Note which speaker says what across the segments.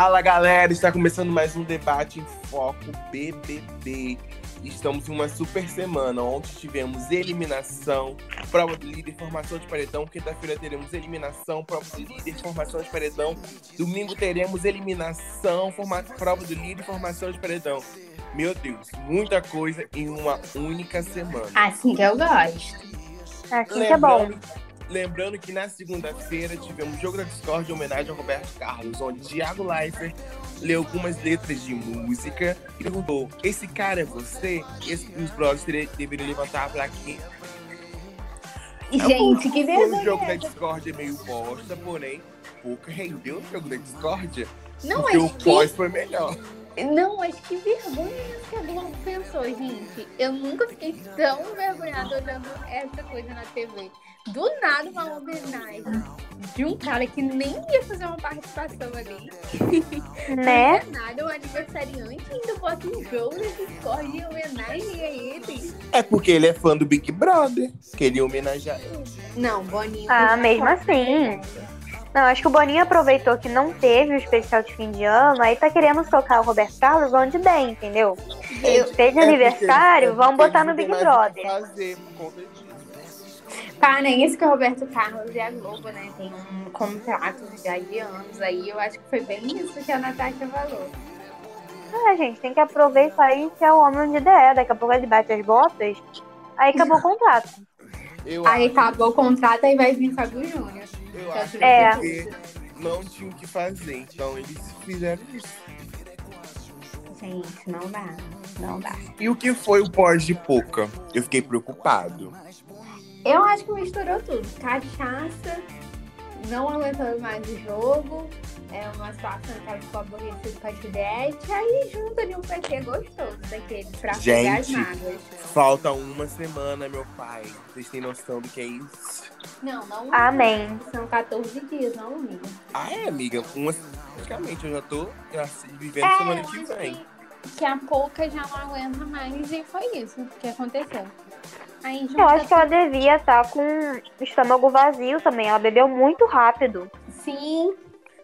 Speaker 1: Fala galera, está começando mais um debate em foco BBB. Estamos em uma super semana. Ontem tivemos eliminação, prova do líder, formação de paredão. Quinta-feira teremos eliminação, prova do líder, formação de paredão. Domingo teremos eliminação, forma... prova do líder, formação de paredão. Meu Deus, muita coisa em uma única semana.
Speaker 2: Assim que eu gosto.
Speaker 3: Assim que é bom.
Speaker 1: Lembrando que na segunda-feira tivemos jogo da Discord em homenagem ao Roberto Carlos, onde Thiago Leifert leu algumas letras de música e perguntou: Esse cara é você? E os brothers deveriam levantar a plaquinha.
Speaker 2: Gente, que vergonha.
Speaker 1: O jogo da Discord é meio bosta, porém, pouco rendeu o jogo da Discord.
Speaker 2: Não,
Speaker 1: porque
Speaker 2: acho
Speaker 1: o pós foi melhor.
Speaker 2: Não, acho que vergonha que a Globo pensou, gente. Eu nunca fiquei tão envergonhada olhando essa coisa na TV. Do nada, uma homenagem de um cara que nem ia fazer uma participação ali.
Speaker 3: Né?
Speaker 2: Do nada, um aniversariante ainda bota um jogo nesse Discord em homenagem a ele.
Speaker 1: É porque ele é fã do Big Brother. Queria homenagear ele.
Speaker 2: Não, Boninho.
Speaker 3: Ah, mesmo assim. Não, acho que o Boninho aproveitou que não teve o especial de fim de ano, aí tá querendo socar o Roberto Carlos onde der, entendeu?
Speaker 1: É,
Speaker 3: Fez
Speaker 1: é
Speaker 3: aniversário,
Speaker 1: porque-
Speaker 3: vamos botar no Big Brother.
Speaker 1: fazer por conta disso.
Speaker 2: Tá, nem isso que o Roberto Carlos e a Globo, né? Tem um contrato já de anos aí. Eu acho que foi bem isso que a Natasha falou.
Speaker 3: Ah, gente, tem que aproveitar e enfiar o homem onde der. Daqui a pouco ele bate as botas, aí acabou o contrato.
Speaker 1: Eu
Speaker 2: Aí
Speaker 1: acho,
Speaker 2: acabou o contrato e vai vir Fábio Júnior.
Speaker 1: eu acho
Speaker 3: É.
Speaker 1: porque não tinham o que fazer. Então eles fizeram isso.
Speaker 2: Gente, não dá. Não dá.
Speaker 1: E o que foi o pós de Poca? Eu fiquei preocupado.
Speaker 2: Eu acho que misturou tudo. Cachaça, não aguentando mais o jogo. É uma situação que ela ficou aborrecida com a Juliette. Aí junta ali um PT gostoso daquele pra pegar as
Speaker 1: Gente.
Speaker 2: mágoas.
Speaker 1: Falta uma semana, meu pai. Vocês têm noção do que é isso?
Speaker 2: Não, não.
Speaker 3: Amém.
Speaker 2: São 14 dias, não, amiga.
Speaker 1: Ah, é, amiga. Uma, praticamente, eu já tô já, vivendo
Speaker 2: É,
Speaker 1: semana que vem.
Speaker 2: que a pouca já não aguenta mais e foi isso que aconteceu. Aí
Speaker 3: Eu acho que ela devia estar com o estômago vazio também. Ela bebeu muito rápido.
Speaker 2: Sim,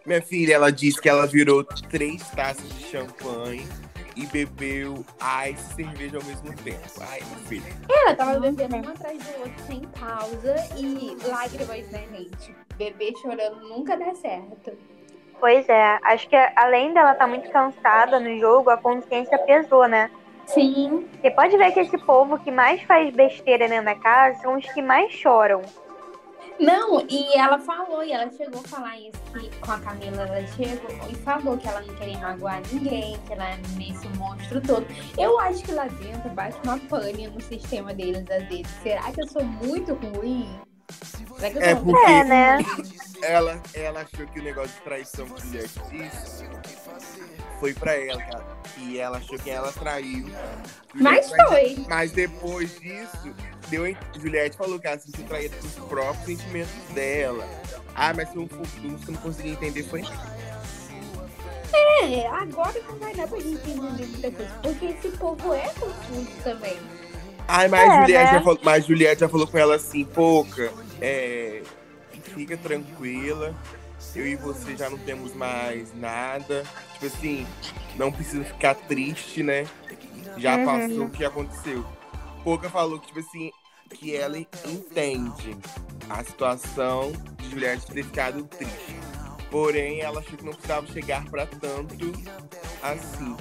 Speaker 1: Minha filha, ela disse que ela virou três taças de champanhe e bebeu ice e cerveja ao mesmo tempo. Ai, minha filha.
Speaker 2: ela tava bebendo um atrás do outro sem pausa e lágrimas, né, gente? Beber chorando nunca dá certo.
Speaker 3: Pois é, acho que além dela estar muito cansada no jogo, a consciência pesou, né?
Speaker 2: Sim,
Speaker 3: Você pode ver que esse povo que mais faz besteira dentro da casa são os que mais choram.
Speaker 2: Não, e ela falou, e ela chegou a falar isso que com a Camila, ela chegou e falou que ela não queria magoar ninguém, que ela é nesse monstro todo. Eu acho que lá dentro bate uma pane no sistema deles às vezes. Será que eu sou muito ruim? Será que eu
Speaker 1: É
Speaker 2: sou
Speaker 1: porque
Speaker 3: É, né?
Speaker 1: ela, ela achou que o negócio de traição que mulher disse foi pra ela. E ela achou que ela traiu.
Speaker 2: Mas foi.
Speaker 1: Mas depois disso, deu, Juliette falou que ela se sentiu traída pelos próprios sentimentos dela. Ah, mas se que eu não consegui entender foi
Speaker 2: É, agora não vai dar pra gente entender muita coisa. Porque esse povo é confuso também.
Speaker 1: Ai, mas,
Speaker 3: É,
Speaker 1: Juliette
Speaker 3: né?
Speaker 1: já falou, mas Juliette já falou com ela assim, pouca, é, fica tranquila, eu e você já não temos mais nada. Tipo assim, não precisa ficar triste, né? Já
Speaker 3: Uhum.
Speaker 1: passou o que aconteceu. Pouca falou que, tipo assim, que ela entende a situação de Juliette ter ficado triste. Porém, ela achou que não precisava chegar pra tanto assim.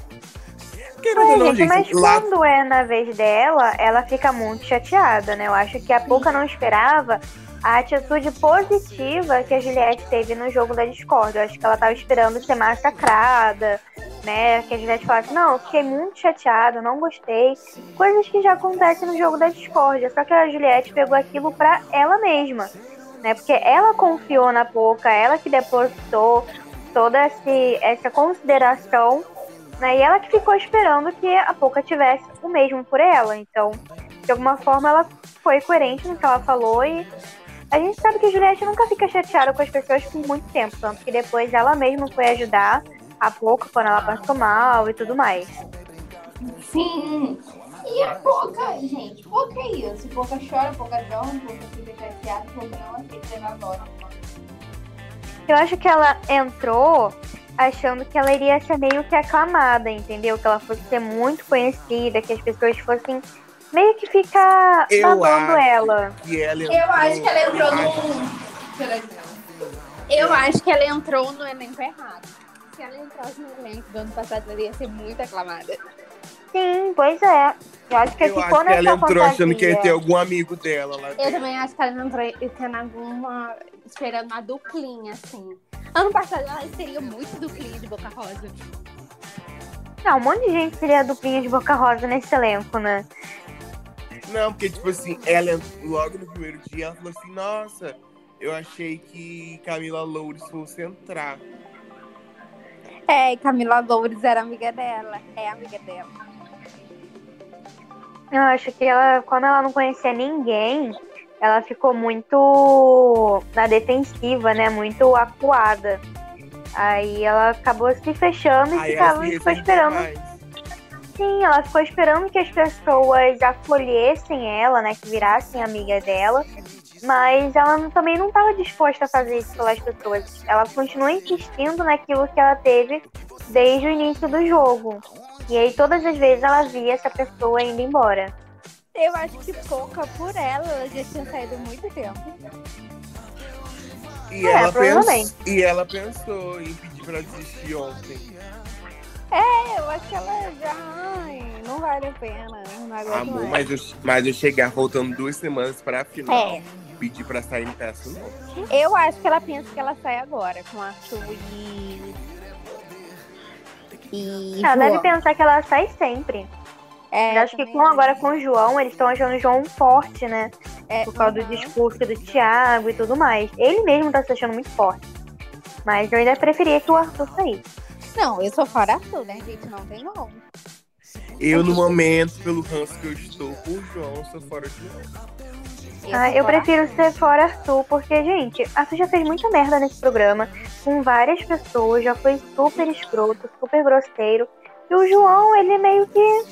Speaker 1: Querendo não,
Speaker 3: gente, mas
Speaker 1: lá
Speaker 3: quando é na vez dela, ela fica muito chateada, né? Eu acho que a Pouca não esperava a atitude positiva que a Juliette teve no jogo da Discord. Eu acho que ela tava esperando ser massacrada, né? Que a Juliette falasse, não, fiquei muito chateada, não gostei. Coisas que já acontecem no jogo da Discord. Só que a Juliette pegou aquilo pra ela mesma, né? Porque ela confiou na Pouca, ela que depositou toda essa consideração né? E ela que ficou esperando que a Pouca tivesse o mesmo por ela. Então, de alguma forma, ela foi coerente no que ela falou e a gente sabe que a Juliette nunca fica chateada com as pessoas por muito tempo, tanto que depois ela mesma foi ajudar a Pouca quando ela passou mal e tudo mais.
Speaker 2: Sim. E a Poca, gente, Poca é isso. Poca chora, Poca dorme, Poca fica chateada, Poca não aceita levar embora.
Speaker 3: Eu acho que ela entrou achando que ela iria ser meio que aclamada, entendeu? Que ela fosse ser muito conhecida, que as pessoas fossem meio que ficar
Speaker 1: Eu
Speaker 3: babando
Speaker 1: acho
Speaker 3: ela.
Speaker 1: que ela
Speaker 2: Eu acho que ela entrou
Speaker 1: entrou-
Speaker 2: no. Eu acho que ela entrou no elenco errado. Se ela entrasse no elenco do ano passado, ela ia ser muito aclamada.
Speaker 3: Sim, pois é. Eu acho que
Speaker 1: Eu
Speaker 3: ficou
Speaker 1: acho que ela entrou achando que ia ter
Speaker 3: fantasia.
Speaker 1: algum amigo dela lá
Speaker 2: Eu
Speaker 1: dentro.
Speaker 2: também acho que ela entrou tendo alguma. esperando uma duplinha, assim. Ano passado ela seria muito duplinha de Boca Rosa.
Speaker 3: Não, um monte de gente seria duplinha de boca rosa nesse elenco, né?
Speaker 1: Não, porque, tipo assim, ela logo no primeiro dia, ela falou assim, nossa, eu achei que Camila Loures fosse entrar.
Speaker 2: É, e Camila Loures era amiga dela. É amiga dela.
Speaker 3: Eu acho que ela, como ela não conhecia ninguém, ela ficou muito na defensiva, né? Muito acuada. Aí ela acabou se fechando e
Speaker 1: Aí
Speaker 3: ficava,
Speaker 1: se
Speaker 3: ficou esperando.
Speaker 1: mais.
Speaker 3: Sim, ela ficou esperando que as pessoas acolhessem ela, né? Que virassem amiga dela. Mas ela também não estava disposta a fazer isso pelas pessoas. Ela continua insistindo naquilo que ela teve desde o início do jogo. E aí todas as vezes ela via essa pessoa indo embora.
Speaker 2: Eu acho que pouca por ela, ela já tinha saído muito tempo.
Speaker 1: E,
Speaker 3: É,
Speaker 1: ela pensou, e ela pensou em pedir pra desistir ontem.
Speaker 2: É, eu acho que ela já. Ai, não vale a pena. Não aguento
Speaker 1: Amor,
Speaker 2: mais.
Speaker 1: mas eu, mas eu chegar faltando duas semanas pra final,
Speaker 2: É.
Speaker 1: pedir pra sair em peça não.
Speaker 2: Eu acho que ela pensa que ela sai agora com Arthur e. E.
Speaker 3: Ela deve
Speaker 2: João.
Speaker 3: pensar que ela sai sempre.
Speaker 2: É,
Speaker 3: Eu acho que com, agora com o João, eles estão achando o João forte, né?
Speaker 2: é,
Speaker 3: Por causa do discurso do Thiago e tudo mais. Ele mesmo tá se achando muito forte. Mas eu ainda preferia que o Arthur saísse.
Speaker 2: Não, eu sou fora Arthur, né, gente? Não tem como.
Speaker 1: Eu, no momento, pelo ranço que eu estou por João, sou fora de João.
Speaker 3: Ah, eu prefiro ser fora Arthur, porque, gente, Arthur já fez muita merda nesse programa, com várias pessoas, já foi super escroto, super grosseiro. E o João, ele meio que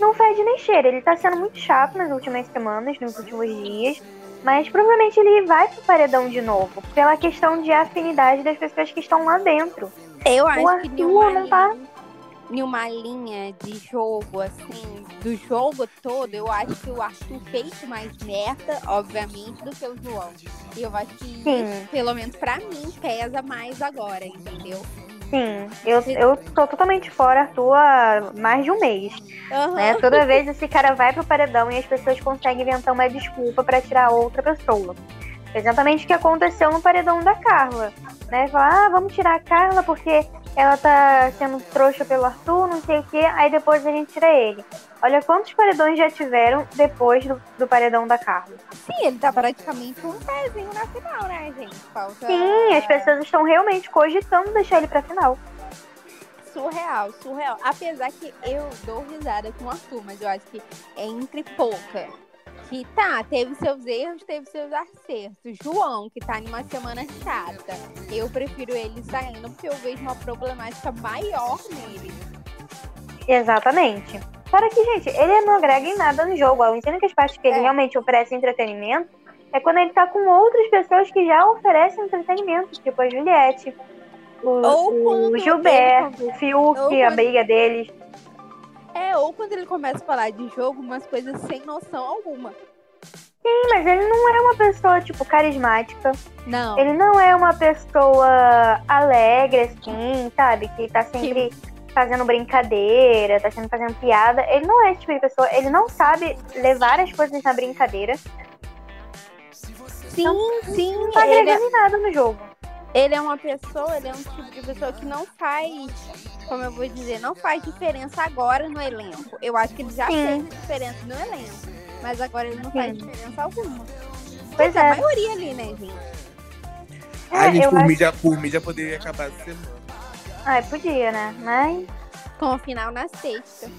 Speaker 3: não fede nem cheira. Ele tá sendo muito chato nas últimas semanas, nos últimos dias. Mas provavelmente ele vai pro paredão de novo, pela questão de afinidade das pessoas que estão lá dentro.
Speaker 2: Eu acho que nenhuma
Speaker 3: não tá-
Speaker 2: linha, nenhuma linha de jogo, assim, do jogo todo, eu acho que o Arthur fez mais merda, obviamente, do que o João. E eu acho que
Speaker 3: Sim.
Speaker 2: pelo menos pra mim, pesa mais agora, entendeu?
Speaker 3: Sim, eu, eu tô totalmente fora Arthur há mais de um mês.
Speaker 2: Aham.
Speaker 3: né? Toda vez esse cara vai pro paredão e as pessoas conseguem inventar uma desculpa pra tirar outra pessoa. Exatamente o que aconteceu no paredão da Carla. Né? Falar, ah, vamos tirar a Carla porque ela tá sendo trouxa pelo Arthur, não sei o quê, aí depois a gente tira ele. Olha quantos paredões já tiveram depois do, do paredão da Carla.
Speaker 2: Sim, ele tá praticamente um pezinho na final, né, gente? Falta...
Speaker 3: Sim, as pessoas estão realmente cogitando deixar ele pra final.
Speaker 2: Surreal, surreal. Apesar que eu dou risada com o Arthur, mas eu acho que é entre pouca. Que tá, teve seus erros, teve seus acertos. João, que tá em uma semana chata. Eu prefiro ele saindo porque eu vejo uma problemática maior nele.
Speaker 3: Exatamente. Fora que, gente, ele não agrega em nada no jogo. A única parte que ele
Speaker 2: É.
Speaker 3: realmente oferece entretenimento é quando ele tá com outras pessoas que já oferecem entretenimento, tipo a Juliette, o,
Speaker 2: Ou
Speaker 3: o
Speaker 2: quando
Speaker 3: Gilberto,
Speaker 2: ele-
Speaker 3: o Fiuk,
Speaker 2: ou
Speaker 3: a
Speaker 2: quando-
Speaker 3: briga deles.
Speaker 2: É, ou quando ele começa a falar de jogo, umas coisas sem noção alguma.
Speaker 3: Sim, mas ele não é uma pessoa, tipo, carismática.
Speaker 2: Não.
Speaker 3: Ele não é uma pessoa alegre, assim, sabe? Que tá sempre fazendo brincadeira, tá sempre fazendo piada. Ele não é esse tipo de pessoa. Ele não sabe levar as coisas na brincadeira.
Speaker 2: Sim, sim.
Speaker 3: Não tá
Speaker 2: Ele é,
Speaker 3: agregando em nada no jogo.
Speaker 2: ele é uma pessoa, ele é um tipo de pessoa que não faz, como eu vou dizer, não faz diferença agora no elenco. Eu acho que ele já
Speaker 3: Sim.
Speaker 2: fez diferença no elenco. Mas agora ele não faz
Speaker 3: Sim.
Speaker 2: diferença alguma.
Speaker 3: Pois
Speaker 2: a
Speaker 3: é.
Speaker 2: maioria ali, né, gente?
Speaker 1: A gente,
Speaker 3: eu
Speaker 1: por,
Speaker 3: acho-
Speaker 1: já, por já poderia acabar essa semana.
Speaker 3: Ai, podia, né? Mas
Speaker 2: Com o final na sexta.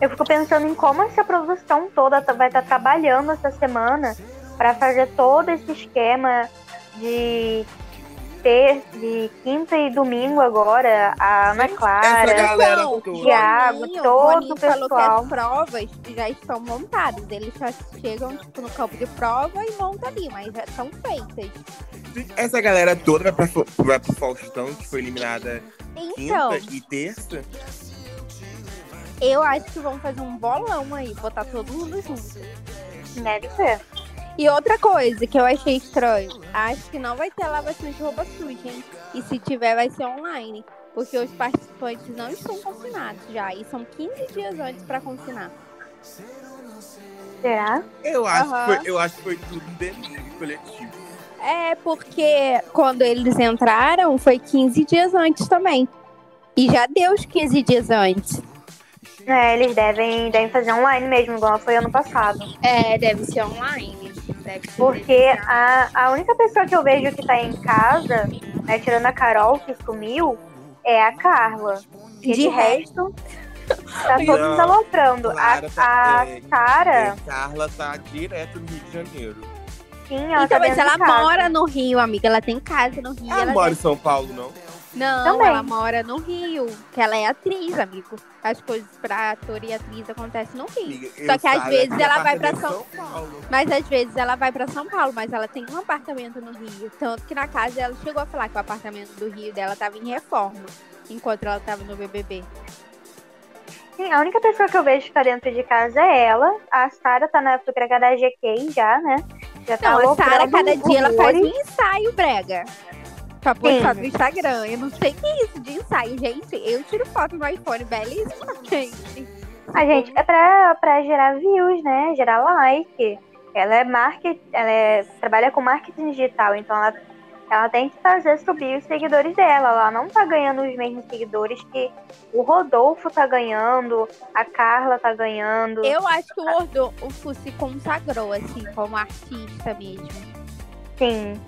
Speaker 3: eu fico pensando em como essa produção toda tá- vai estar trabalhando essa semana pra fazer todo esse esquema de ter de quinta e domingo agora a Ana
Speaker 1: Essa
Speaker 3: Clara.
Speaker 1: galera
Speaker 2: Então,
Speaker 1: toda.
Speaker 3: Thiago,
Speaker 2: Boninho-
Speaker 3: todo
Speaker 2: Boninho
Speaker 3: o
Speaker 2: falou que
Speaker 3: pessoal.
Speaker 2: as provas já estão montadas. Eles só chegam tipo, no campo de prova e montam ali, mas já estão feitas.
Speaker 1: Essa galera toda vai, pra, vai pro Faustão, que foi eliminada
Speaker 2: Então,
Speaker 1: quinta e terça.
Speaker 2: eu acho que vão fazer um bolão aí, botar todo mundo junto.
Speaker 3: Deve ser.
Speaker 2: E outra coisa que eu achei estranho, acho que não vai ter lavação de roupa suja, hein? E se tiver, vai ser online. Porque os participantes não estão confinados já. E são 15 dias antes pra confinar.
Speaker 3: Será?
Speaker 1: Eu acho,
Speaker 2: Aham.
Speaker 1: que foi, eu acho que foi tudo um delírio coletivo.
Speaker 2: É, porque quando eles entraram, foi 15 dias antes também. E já deu os 15 dias antes.
Speaker 3: É, eles devem, devem fazer online mesmo, igual foi ano passado.
Speaker 2: É, deve ser online.
Speaker 3: Porque a, a única pessoa que eu vejo que tá em casa, né, tirando a Carol, que sumiu, é a Carla. E
Speaker 2: De
Speaker 3: de resto, tá todo mundo
Speaker 1: Não,
Speaker 3: aloprando. A,
Speaker 1: tá-
Speaker 3: a
Speaker 1: é,
Speaker 3: Sara,
Speaker 1: É, Carla tá direto no Rio de Janeiro.
Speaker 3: sim, ela
Speaker 2: Então,
Speaker 3: tá
Speaker 2: mas ela mora no Rio, amiga. Ela tem casa no Rio.
Speaker 1: Ela
Speaker 2: ela
Speaker 1: mora em
Speaker 2: deve-
Speaker 1: São Paulo, não?
Speaker 2: Não,
Speaker 3: Também.
Speaker 2: ela mora no Rio. Que ela é atriz, amigo. As coisas pra ator e atriz acontecem no Rio.
Speaker 1: Amiga,
Speaker 2: Só que às vezes ela vai pra São-
Speaker 1: em Paulo.
Speaker 2: Mas às vezes ela vai pra São Paulo, mas ela tem um apartamento no Rio. Tanto que na casa ela chegou a falar que o apartamento do Rio dela tava em reforma. Enquanto ela tava no BBB.
Speaker 3: Sim, a única pessoa que eu vejo que tá dentro de casa é ela. A Sara tá na época da GK já, né? Já tá
Speaker 2: Não, a Sara, cada dia ela faz um ensaio, brega. Pra postar
Speaker 3: Sim.
Speaker 2: no Instagram. Eu não sei o que é isso de ensaio, gente. Eu tiro foto no iPhone, belíssima, gente.
Speaker 3: A gente, é pra, pra gerar views, né? Gerar like. Ela é market, ela é, trabalha com marketing digital, então ela, ela tem que fazer subir os seguidores dela. Ela não tá ganhando os mesmos seguidores que o Rodolfo tá ganhando, a Carla tá ganhando.
Speaker 2: Eu acho que o Rodolfo se consagrou, assim, como artista mesmo.
Speaker 3: Sim.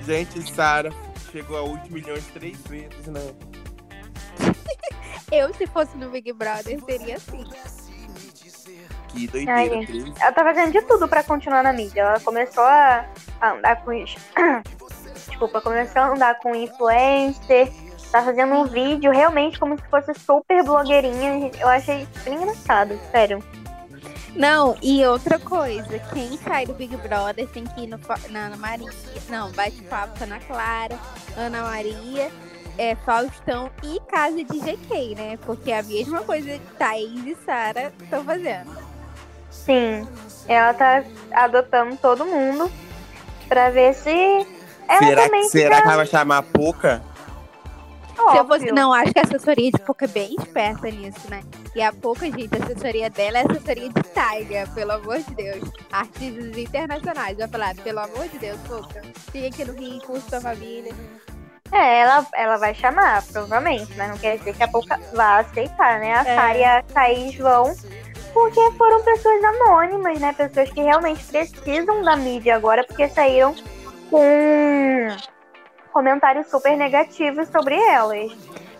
Speaker 1: Gente, Sara chegou a 8 milhões três vezes, né?
Speaker 2: Eu, se fosse no Big Brother, seria assim.
Speaker 1: Que
Speaker 3: Ai,
Speaker 1: doideira.
Speaker 3: gente.
Speaker 1: três.
Speaker 3: Ela tá fazendo de tudo pra continuar na mídia. Ela começou a, andar com. Desculpa, começou a andar com influencer. Tá fazendo um vídeo realmente como se fosse super blogueirinha. Eu achei bem engraçado, sério.
Speaker 2: Não, e outra coisa, quem sai do Big Brother tem que ir no, na Ana Maria. Não, bate-papo Ana Clara, Ana Maria, é, Faustão e Casa de GK, né? Porque é a mesma coisa que Thaís e Sara estão fazendo.
Speaker 3: Sim, ela tá adotando todo mundo pra ver se ela
Speaker 1: será
Speaker 3: também
Speaker 1: será
Speaker 3: fica
Speaker 1: que ela vai chamar a
Speaker 2: eu fosse, não, acho que a assessoria de Pouca é bem esperta nisso, né? E a Pouca, gente, a assessoria dela é assessoria de Tiger, pelo amor de Deus. Artistas internacionais. Vai falar, pelo amor de Deus, Pouca. Fica aqui no Rio, sua família.
Speaker 3: É, ela, ela vai chamar, provavelmente, mas não quer dizer que a pouco vá aceitar, né? A
Speaker 2: É.
Speaker 3: Sara e a Thaís vão, porque foram pessoas anônimas, né? Pessoas que realmente precisam da mídia agora, porque saíram com comentários super negativos sobre elas.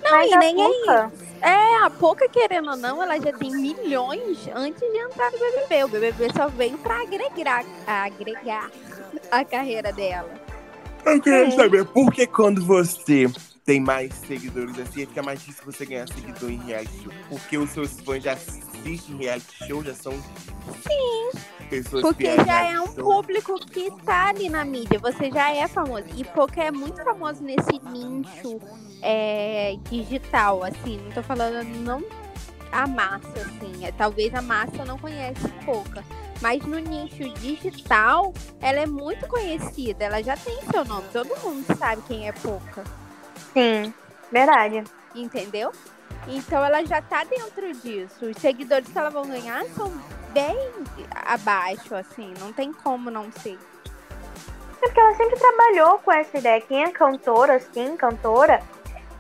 Speaker 2: Não,
Speaker 3: mas
Speaker 2: e nem é
Speaker 3: Pouca,
Speaker 2: É, a Pouca, querendo ou não, ela já tem milhões antes de entrar no BBB. O BBB só veio pra agregar, agregar a carreira dela.
Speaker 1: Eu queria
Speaker 3: Sim.
Speaker 1: saber por que quando você tem mais seguidores assim, fica mais difícil você ganhar seguidor em reality. Porque os seus fãs já assistem reality show, já são pessoas
Speaker 2: Porque
Speaker 1: fiéis
Speaker 2: já é um
Speaker 1: show.
Speaker 2: público que tá ali na mídia, você já é famoso. E Pouca é muito famoso nesse nicho é, digital, assim. Não tô falando não a massa, assim. É, talvez a massa não conhece Pouca. Mas no nicho digital, ela é muito conhecida. Ela já tem seu nome. Todo mundo sabe quem é Pouca.
Speaker 3: sim, verdade.
Speaker 2: Entendeu? Então ela já tá dentro disso. Os seguidores que ela vai ganhar são bem abaixo, assim. Não tem como não ser.
Speaker 3: É porque ela sempre trabalhou com essa ideia. Quem é cantora, assim, cantora,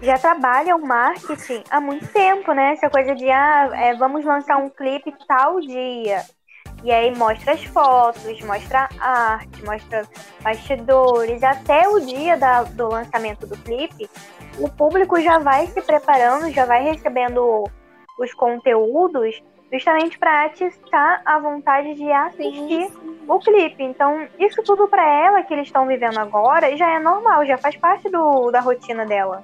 Speaker 3: já trabalha o marketing há muito tempo, né? Essa coisa de, ah, é, vamos lançar um clipe tal dia. E aí mostra as fotos, mostra a arte, mostra bastidores. Até o dia da- do lançamento do clipe, o público já vai se preparando, já vai recebendo os conteúdos justamente para atiçar a vontade de assistir o clipe. Então, isso tudo pra ela que eles estão vivendo agora já é normal, já faz parte do, da rotina dela.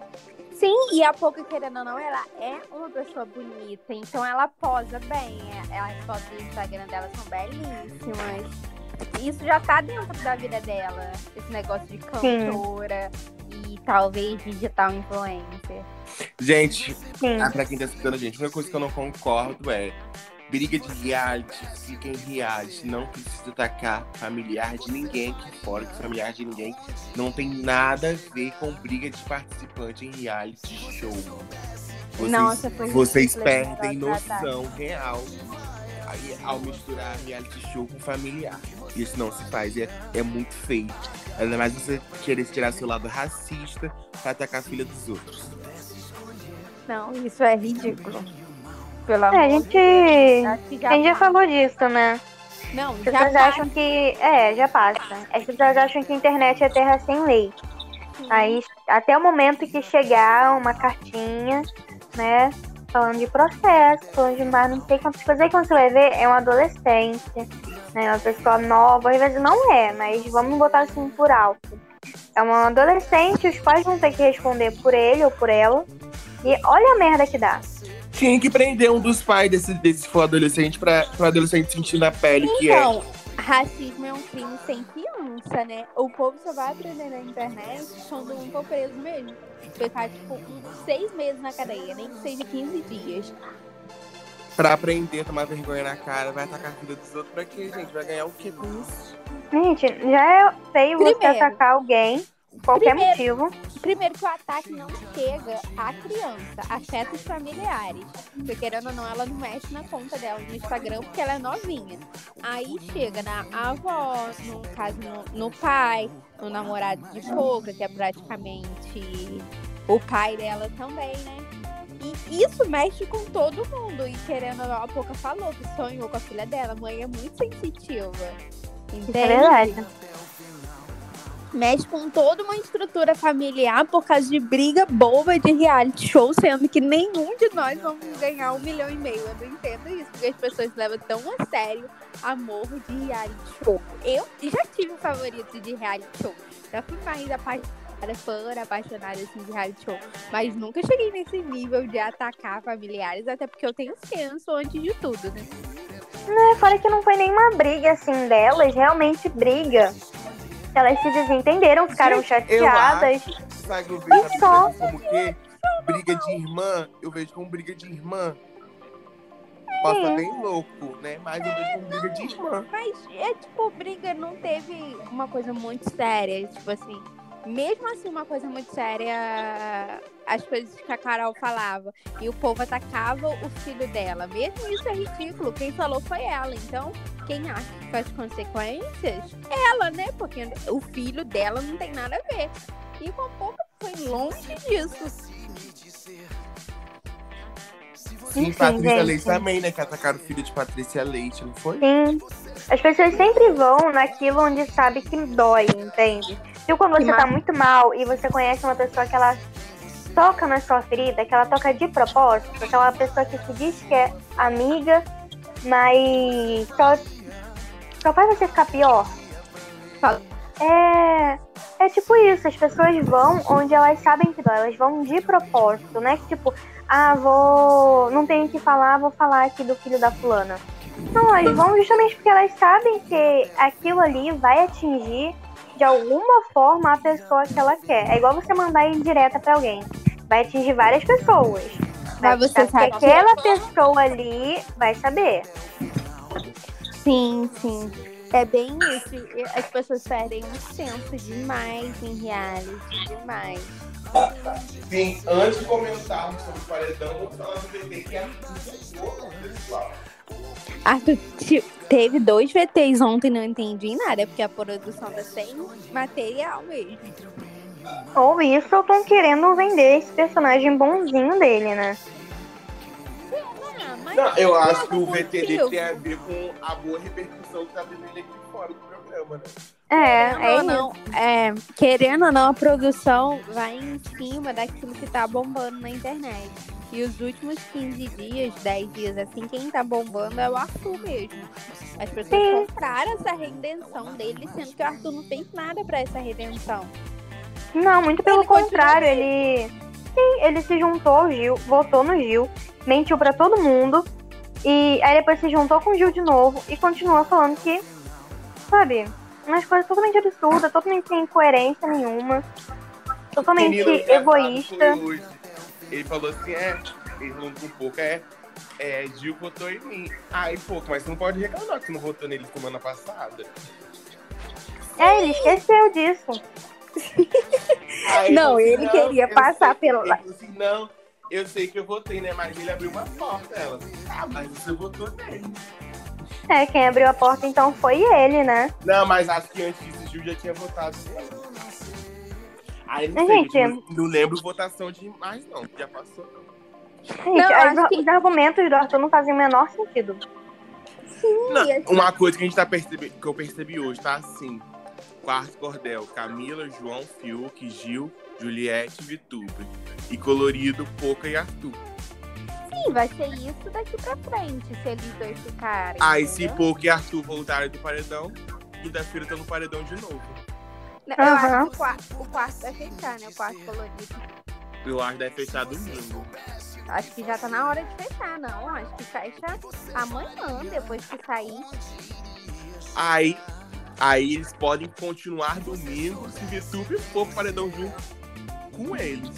Speaker 2: Sim, e a Pouca, querendo ou não, ela é uma pessoa bonita. Então ela posa bem. É- As fotos do Instagram dela são belíssimas. Isso já tá dentro da vida dela. Esse negócio de cantora Sim. e talvez digital influencer.
Speaker 1: Gente, ah, pra quem tá escutando a gente, a única coisa que eu não concordo é briga de reality, fica em reality, não precisa atacar familiar de ninguém aqui fora, que familiar de ninguém não tem nada a ver com briga de participante em reality show. Vocês, Nossa, vocês perdem noção real aí, ao misturar reality show com familiar. Isso não se faz, é, é muito feio. Ainda mais você querer tirar seu lado racista pra atacar a filha dos outros.
Speaker 2: Não, isso é ridículo.
Speaker 3: Pelo é, a gente, a gente já falou disso, né?
Speaker 2: Não,
Speaker 3: As pessoas já acham que. É, já passa. As pessoas acham que a internet é terra sem lei. Aí, até o momento que chegar uma cartinha, né? Falando de processo, falando de mais não sei quantas coisas. Aí quando você vai ver, é um adolescente, né? Uma pessoa nova. Às vezes não é, mas vamos botar assim por alto. É um adolescente, os pais vão ter que responder por ele ou por ela. E olha a merda que dá.
Speaker 1: Tinha que prender um dos pais desse, desse for adolescente pra, pra adolescente sentir na pele
Speaker 2: então,
Speaker 1: que é.
Speaker 2: Então, racismo é um crime sem fiança, né? O povo só vai aprender na internet quando um for preso mesmo. Ficar, tipo, seis meses na cadeia, nem que seja 15 dias.
Speaker 1: Pra aprender, tomar vergonha na cara, vai atacar a vida dos outros pra quê, gente? Vai ganhar o quê com isso?
Speaker 3: Gente, já é feio Primeiro, você atacar alguém qualquer primeiro, motivo.
Speaker 2: Primeiro que o ataque não chega à criança, afeta os familiares. Porque querendo ou não, ela não mexe na conta dela no Instagram porque ela é novinha. Aí chega na avó, no caso no, no pai, no namorado de pouca, que é praticamente o pai dela também, né? E isso mexe com todo mundo. E querendo ou não, a Pouca falou que sonhou com a filha dela. A mãe é muito sensitiva. Entende? É verdade mexe com toda uma estrutura familiar por causa de briga boba de reality show, sendo que nenhum de nós vamos ganhar um milhão e meio. Eu não entendo isso, porque as pessoas levam tão a sério amor de reality show. Eu já tive um favorito de reality show. Já fui mais apaixonada, fã, apaixonada assim, de reality show. Mas nunca cheguei nesse nível de atacar familiares, até porque eu tenho senso antes de tudo, né?
Speaker 3: Não, fora que não foi nenhuma briga assim delas, realmente briga. Elas se desentenderam, ficaram Gente, chateadas.
Speaker 1: Eu acho, sabe, eu vejo só... como que briga de irmã, eu vejo como briga de irmã. Posso estar bem louco, né? Mas eu vejo como briga de irmã.
Speaker 2: Mas é tipo, briga não teve uma coisa muito séria, tipo assim mesmo assim, uma coisa muito séria, as coisas que a Carol falava, e o povo atacava o filho dela. Mesmo isso é ridículo. Quem falou foi ela. Então, quem acha que faz consequências? Ela, né? Porque o filho dela não tem nada a ver. E com pouco foi longe disso.
Speaker 1: Sim, Patrícia Leite também, né? Que atacaram o filho de Patrícia Leite, não foi?
Speaker 3: Sim. As pessoas sempre vão naquilo onde sabe que dói, entende? E quando você tá muito mal e você conhece uma pessoa que ela toca na sua ferida, que ela toca de propósito, aquela pessoa que se diz que é amiga, mas só, só faz você ficar pior. É, é tipo isso, as pessoas vão onde elas sabem que dói, elas vão de propósito, né? Que tipo, ah, vou. Não tenho que falar, vou falar aqui do filho da fulana. Não, elas vão justamente porque elas sabem que aquilo ali vai atingir de alguma forma a pessoa que ela quer. É igual você mandar ir direta para alguém. Vai atingir várias pessoas.
Speaker 2: Vai você sabe
Speaker 3: que aquela pessoa ali vai saber.
Speaker 2: Sim, sim. É bem isso. As pessoas perdem um senso demais em reality, demais.
Speaker 1: Sim, antes de comentarmos sobre o paredão, vamos falar do bebê que é a pessoal.
Speaker 2: Arthur teve dois VTs ontem, não entendi nada, porque a produção tá sem material mesmo.
Speaker 3: Ou isso, ou estão querendo vender esse personagem bonzinho dele, né?
Speaker 1: Não, eu acho que o VT dele tem a ver com a boa repercussão que tá vivendo aqui fora do programa, né?
Speaker 3: É,
Speaker 2: querendo é, ou não, é, querendo ou não, a produção vai em cima daquilo que tá bombando na internet. E os últimos 15 dias, 10 dias assim, quem tá bombando é o Arthur mesmo. As pessoas Sim. compraram essa redenção dele, sendo que o Arthur não fez nada para essa redenção.
Speaker 3: Não, muito pelo ele contrário, ele. Sim, ele se juntou ao Gil, votou no Gil, mentiu para todo mundo. E aí depois se juntou com o Gil de novo e continua falando que sabe? Umas coisas totalmente absurdas, totalmente sem coerência nenhuma. Totalmente egoísta.
Speaker 1: Ele falou assim, é, ele falou com o Pouca, é, é, Gil votou em mim. Aí, Pouca, mas você não pode reclamar que você não votou nele semana passada.
Speaker 3: É, ele esqueceu disso.
Speaker 1: Aí
Speaker 2: Não,
Speaker 1: ele
Speaker 2: ele
Speaker 1: falou,
Speaker 2: queria passar
Speaker 1: sei
Speaker 2: pelo-
Speaker 1: falou assim, não, eu sei que eu votei, né? Mas ele abriu uma porta. Ela, ah, mas você votou nele.
Speaker 3: É, quem abriu a porta então foi ele, né?
Speaker 1: Não, mas acho que antes disso o Gil já tinha votado nele. Aí não sei,
Speaker 3: gente,
Speaker 1: não, não lembro votação de mais, não. Já passou, não.
Speaker 3: Gente,
Speaker 2: Não, acho que-
Speaker 3: os argumentos do Arthur não fazem o menor sentido.
Speaker 1: Não,
Speaker 2: assim-
Speaker 1: uma coisa que a gente tá percebendo, que eu percebi hoje, tá assim. Quarto cordel, Camila, João, Fiuk, Gil, Juliette, Vitube. E colorido, Poca e Arthur.
Speaker 2: Sim, vai ser isso daqui pra frente, se eles dois ficarem.
Speaker 1: Aí se
Speaker 2: entendeu?
Speaker 1: Poca e Arthur voltarem do paredão, quinta-feira estão no paredão de novo.
Speaker 2: Não, Eu
Speaker 3: Aham.
Speaker 2: acho que o quarto, o quarto vai fechar, né? O quarto colorido.
Speaker 1: Eu acho que deve fechar domingo.
Speaker 2: Acho que já tá na hora de fechar, não. Acho que fecha amanhã, depois que sair.
Speaker 1: Aí, aí eles podem continuar domingo se Vitube for paredão junto com eles.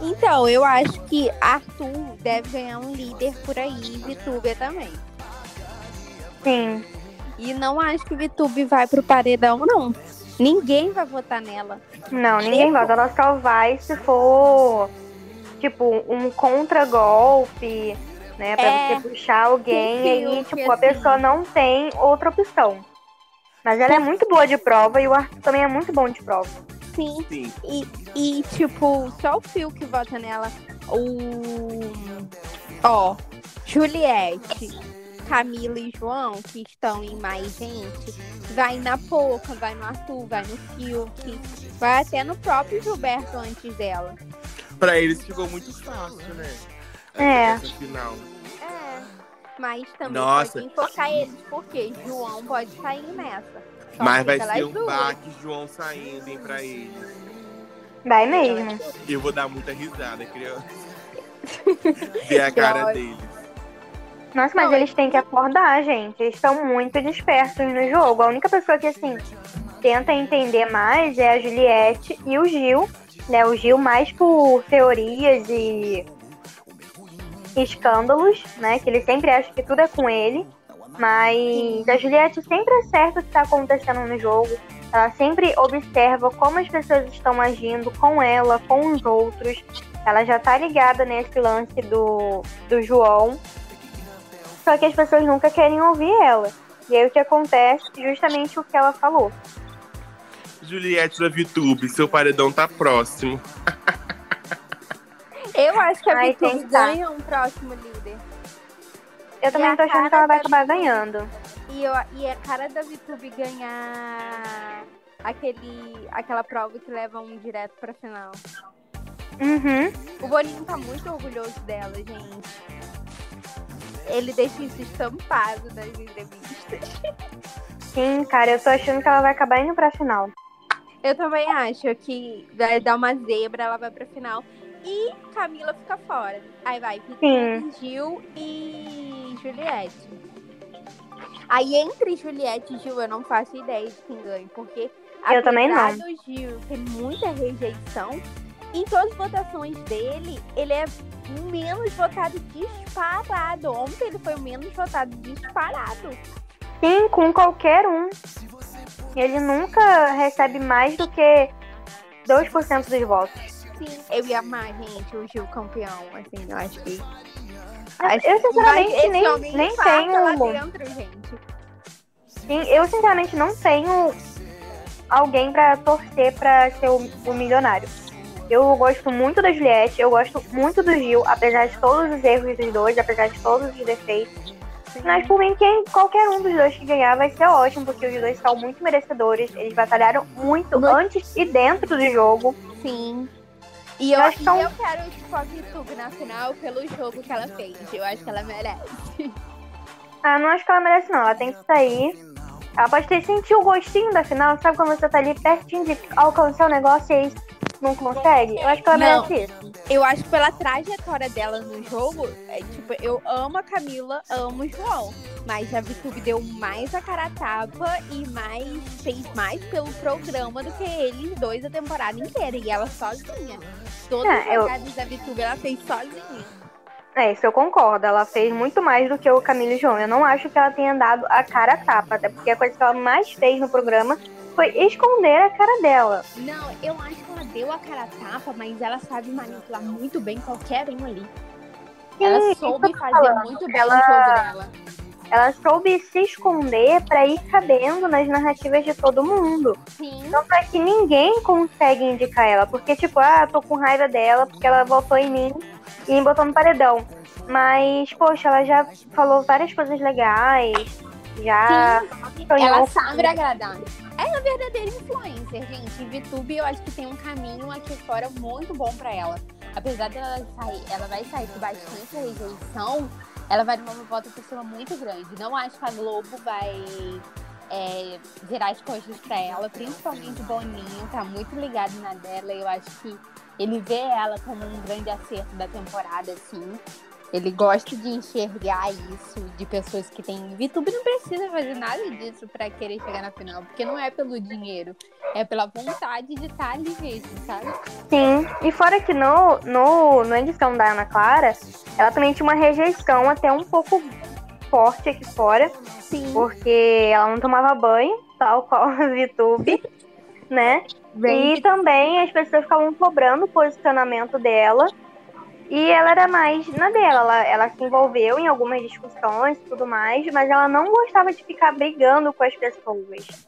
Speaker 2: Então, eu acho que Arthur deve ganhar um líder por aí, e Vitúbia também.
Speaker 3: Sim.
Speaker 2: E não acho que Vitube vai pro paredão, não. Ninguém vai votar nela.
Speaker 3: Não, ninguém vota. Ela só vai se for, tipo, um contra-golpe, né? Pra
Speaker 2: É,
Speaker 3: você puxar alguém e aí, tipo, a
Speaker 2: assim.
Speaker 3: pessoa não tem outra opção. Mas ela é muito boa de prova e o Arthur também é muito bom de prova.
Speaker 2: Sim.
Speaker 1: Sim.
Speaker 2: E, e, tipo, só o Fio que vota nela. O. Ó, Juliette, Camila e João, que estão em mais gente, vai na Poca, vai no Arthur, vai no Fiuk, vai até no próprio Gilberto antes dela.
Speaker 1: Pra eles ficou muito fácil, né?
Speaker 3: É.
Speaker 1: Essa final.
Speaker 2: É. Mas também
Speaker 1: Nossa.
Speaker 2: pode enfocar eles, porque João pode sair nessa. Só
Speaker 1: Mas vai ser um
Speaker 2: duas.
Speaker 1: baque João saindo, hein, pra eles.
Speaker 3: Vai mesmo.
Speaker 1: Eu vou dar muita risada, criança. Ver a cara deles.
Speaker 3: Nossa, mas
Speaker 2: Não,
Speaker 3: eles têm que acordar, gente. Eles estão muito dispersos no jogo. A única pessoa que, assim, tenta entender mais é a Juliette e o Gil. Né? O Gil mais por teorias e escândalos, né? Que ele sempre acha que tudo é com ele. Mas a Juliette sempre acerta o que está acontecendo no jogo. Ela sempre observa como as pessoas estão agindo com ela, com os outros. Ela já tá ligada nesse lance do, do João. Só que as pessoas nunca querem ouvir ela. E aí o que acontece? Justamente o que ela falou.
Speaker 1: Juliette da VTube, seu paredão tá próximo.
Speaker 2: Eu acho que a
Speaker 3: Ai, tá.
Speaker 2: ganha um próximo líder.
Speaker 3: Eu também
Speaker 2: a
Speaker 3: tô achando que ela vai acabar
Speaker 2: Vitube.
Speaker 3: ganhando.
Speaker 2: E, eu, e a cara da Vitube ganhar aquele, aquela prova que leva um direto pra final.
Speaker 3: Uhum.
Speaker 2: O Boninho tá muito orgulhoso dela, gente. Ele deixa isso estampado nas entrevistas.
Speaker 3: Sim, cara, eu tô achando que ela vai acabar indo pra final.
Speaker 2: Eu também acho que vai dar uma zebra, ela vai pra final. E Camila fica fora. Aí vai Vitube, Gil e Juliette. Aí entre Juliette e Gil eu não faço ideia de quem ganha, porque
Speaker 3: Eu também não.
Speaker 2: do Gil tem muita rejeição, em todas as votações dele, ele é menos votado disparado. Ontem ele foi o menos votado disparado.
Speaker 3: Sim, com qualquer um. Ele nunca recebe mais do que 2% dos votos.
Speaker 2: Sim, eu ia amar, gente, o Gil campeão. Assim, eu acho que.
Speaker 3: Eu, sinceramente,
Speaker 2: Esse
Speaker 3: nem, nem tenho.
Speaker 2: dentro, gente.
Speaker 3: Sim, eu, sinceramente, não tenho alguém pra torcer pra ser o, o milionário. Eu gosto muito da Juliette, eu gosto muito do Gil, apesar de todos os erros dos dois, apesar de todos os defeitos. Mas por mim, quem, qualquer um dos dois que ganhar vai ser ótimo, porque os dois são muito merecedores. Eles batalharam muito
Speaker 2: Muito.
Speaker 3: antes e dentro do jogo.
Speaker 2: Sim. E eu,
Speaker 3: acho que
Speaker 2: eu quero, tipo, a VTube na final pelo jogo que ela fez. Eu acho que ela merece.
Speaker 3: Ah, não acho que ela merece, não. Ela tem que sair. Ela pode ter sentido o gostinho da final, sabe quando você tá ali pertinho de alcançar o negócio e aí não consegue? Eu acho que ela
Speaker 2: Não.
Speaker 3: merece isso.
Speaker 2: Eu acho que pela trajetória dela no jogo, é, tipo, eu amo a Camila, amo o João. Mas a VTube deu mais a cara a tapa e mais, fez mais pelo programa do que eles dois a temporada inteira. E ela sozinha. Todas
Speaker 3: É,
Speaker 2: as
Speaker 3: eu-
Speaker 2: da VTube ela fez sozinha.
Speaker 3: É, isso eu concordo. Ela fez muito mais do que o Camilo e João. Eu não acho que ela tenha dado a cara a tapa, até porque a coisa que ela mais fez no programa foi esconder a cara dela.
Speaker 2: Não, eu acho que ela deu a cara tapa, mas ela sabe manipular muito bem qualquer um ali.
Speaker 3: Sim,
Speaker 2: Ela soube fazer
Speaker 3: falando.
Speaker 2: muito bem
Speaker 3: Ela-
Speaker 2: o jogo dela.
Speaker 3: Ela soube se esconder pra ir cabendo nas narrativas de todo mundo.
Speaker 2: Sim.
Speaker 3: Tanto é que ninguém consegue indicar ela. Porque, tipo, ah, tô com raiva dela porque ela votou em mim e me botou no paredão. Mas, poxa, ela já falou várias coisas legais. Já. sonhou
Speaker 2: Ela sabe agradar. Ela é verdadeira influencer, gente. E VTube eu acho que tem um caminho aqui fora muito bom pra ela. Apesar dela sair, ela vai sair com bastante rejeição, ela vai numa volta por cima muito grande. Não acho que a Globo vai é, virar as costas pra ela, principalmente o Boninho, tá muito ligado na dela. Eu acho que ele vê ela como um grande acerto da temporada, assim. Ele gosta de enxergar isso de pessoas que têm. VTube não precisa fazer nada disso pra querer chegar na final, porque não é pelo dinheiro, é pela vontade de estar ali mesmo, sabe?
Speaker 3: Sim. E fora que no, no, na edição da Ana Clara, ela também tinha uma rejeição até um pouco forte aqui fora.
Speaker 2: Sim.
Speaker 3: Porque ela não tomava banho, tal qual a VTube, né? E também as pessoas ficavam cobrando o posicionamento dela. E ela era mais na dela. Ela, ela se envolveu em algumas discussões e tudo mais, mas ela não gostava de ficar brigando com as pessoas.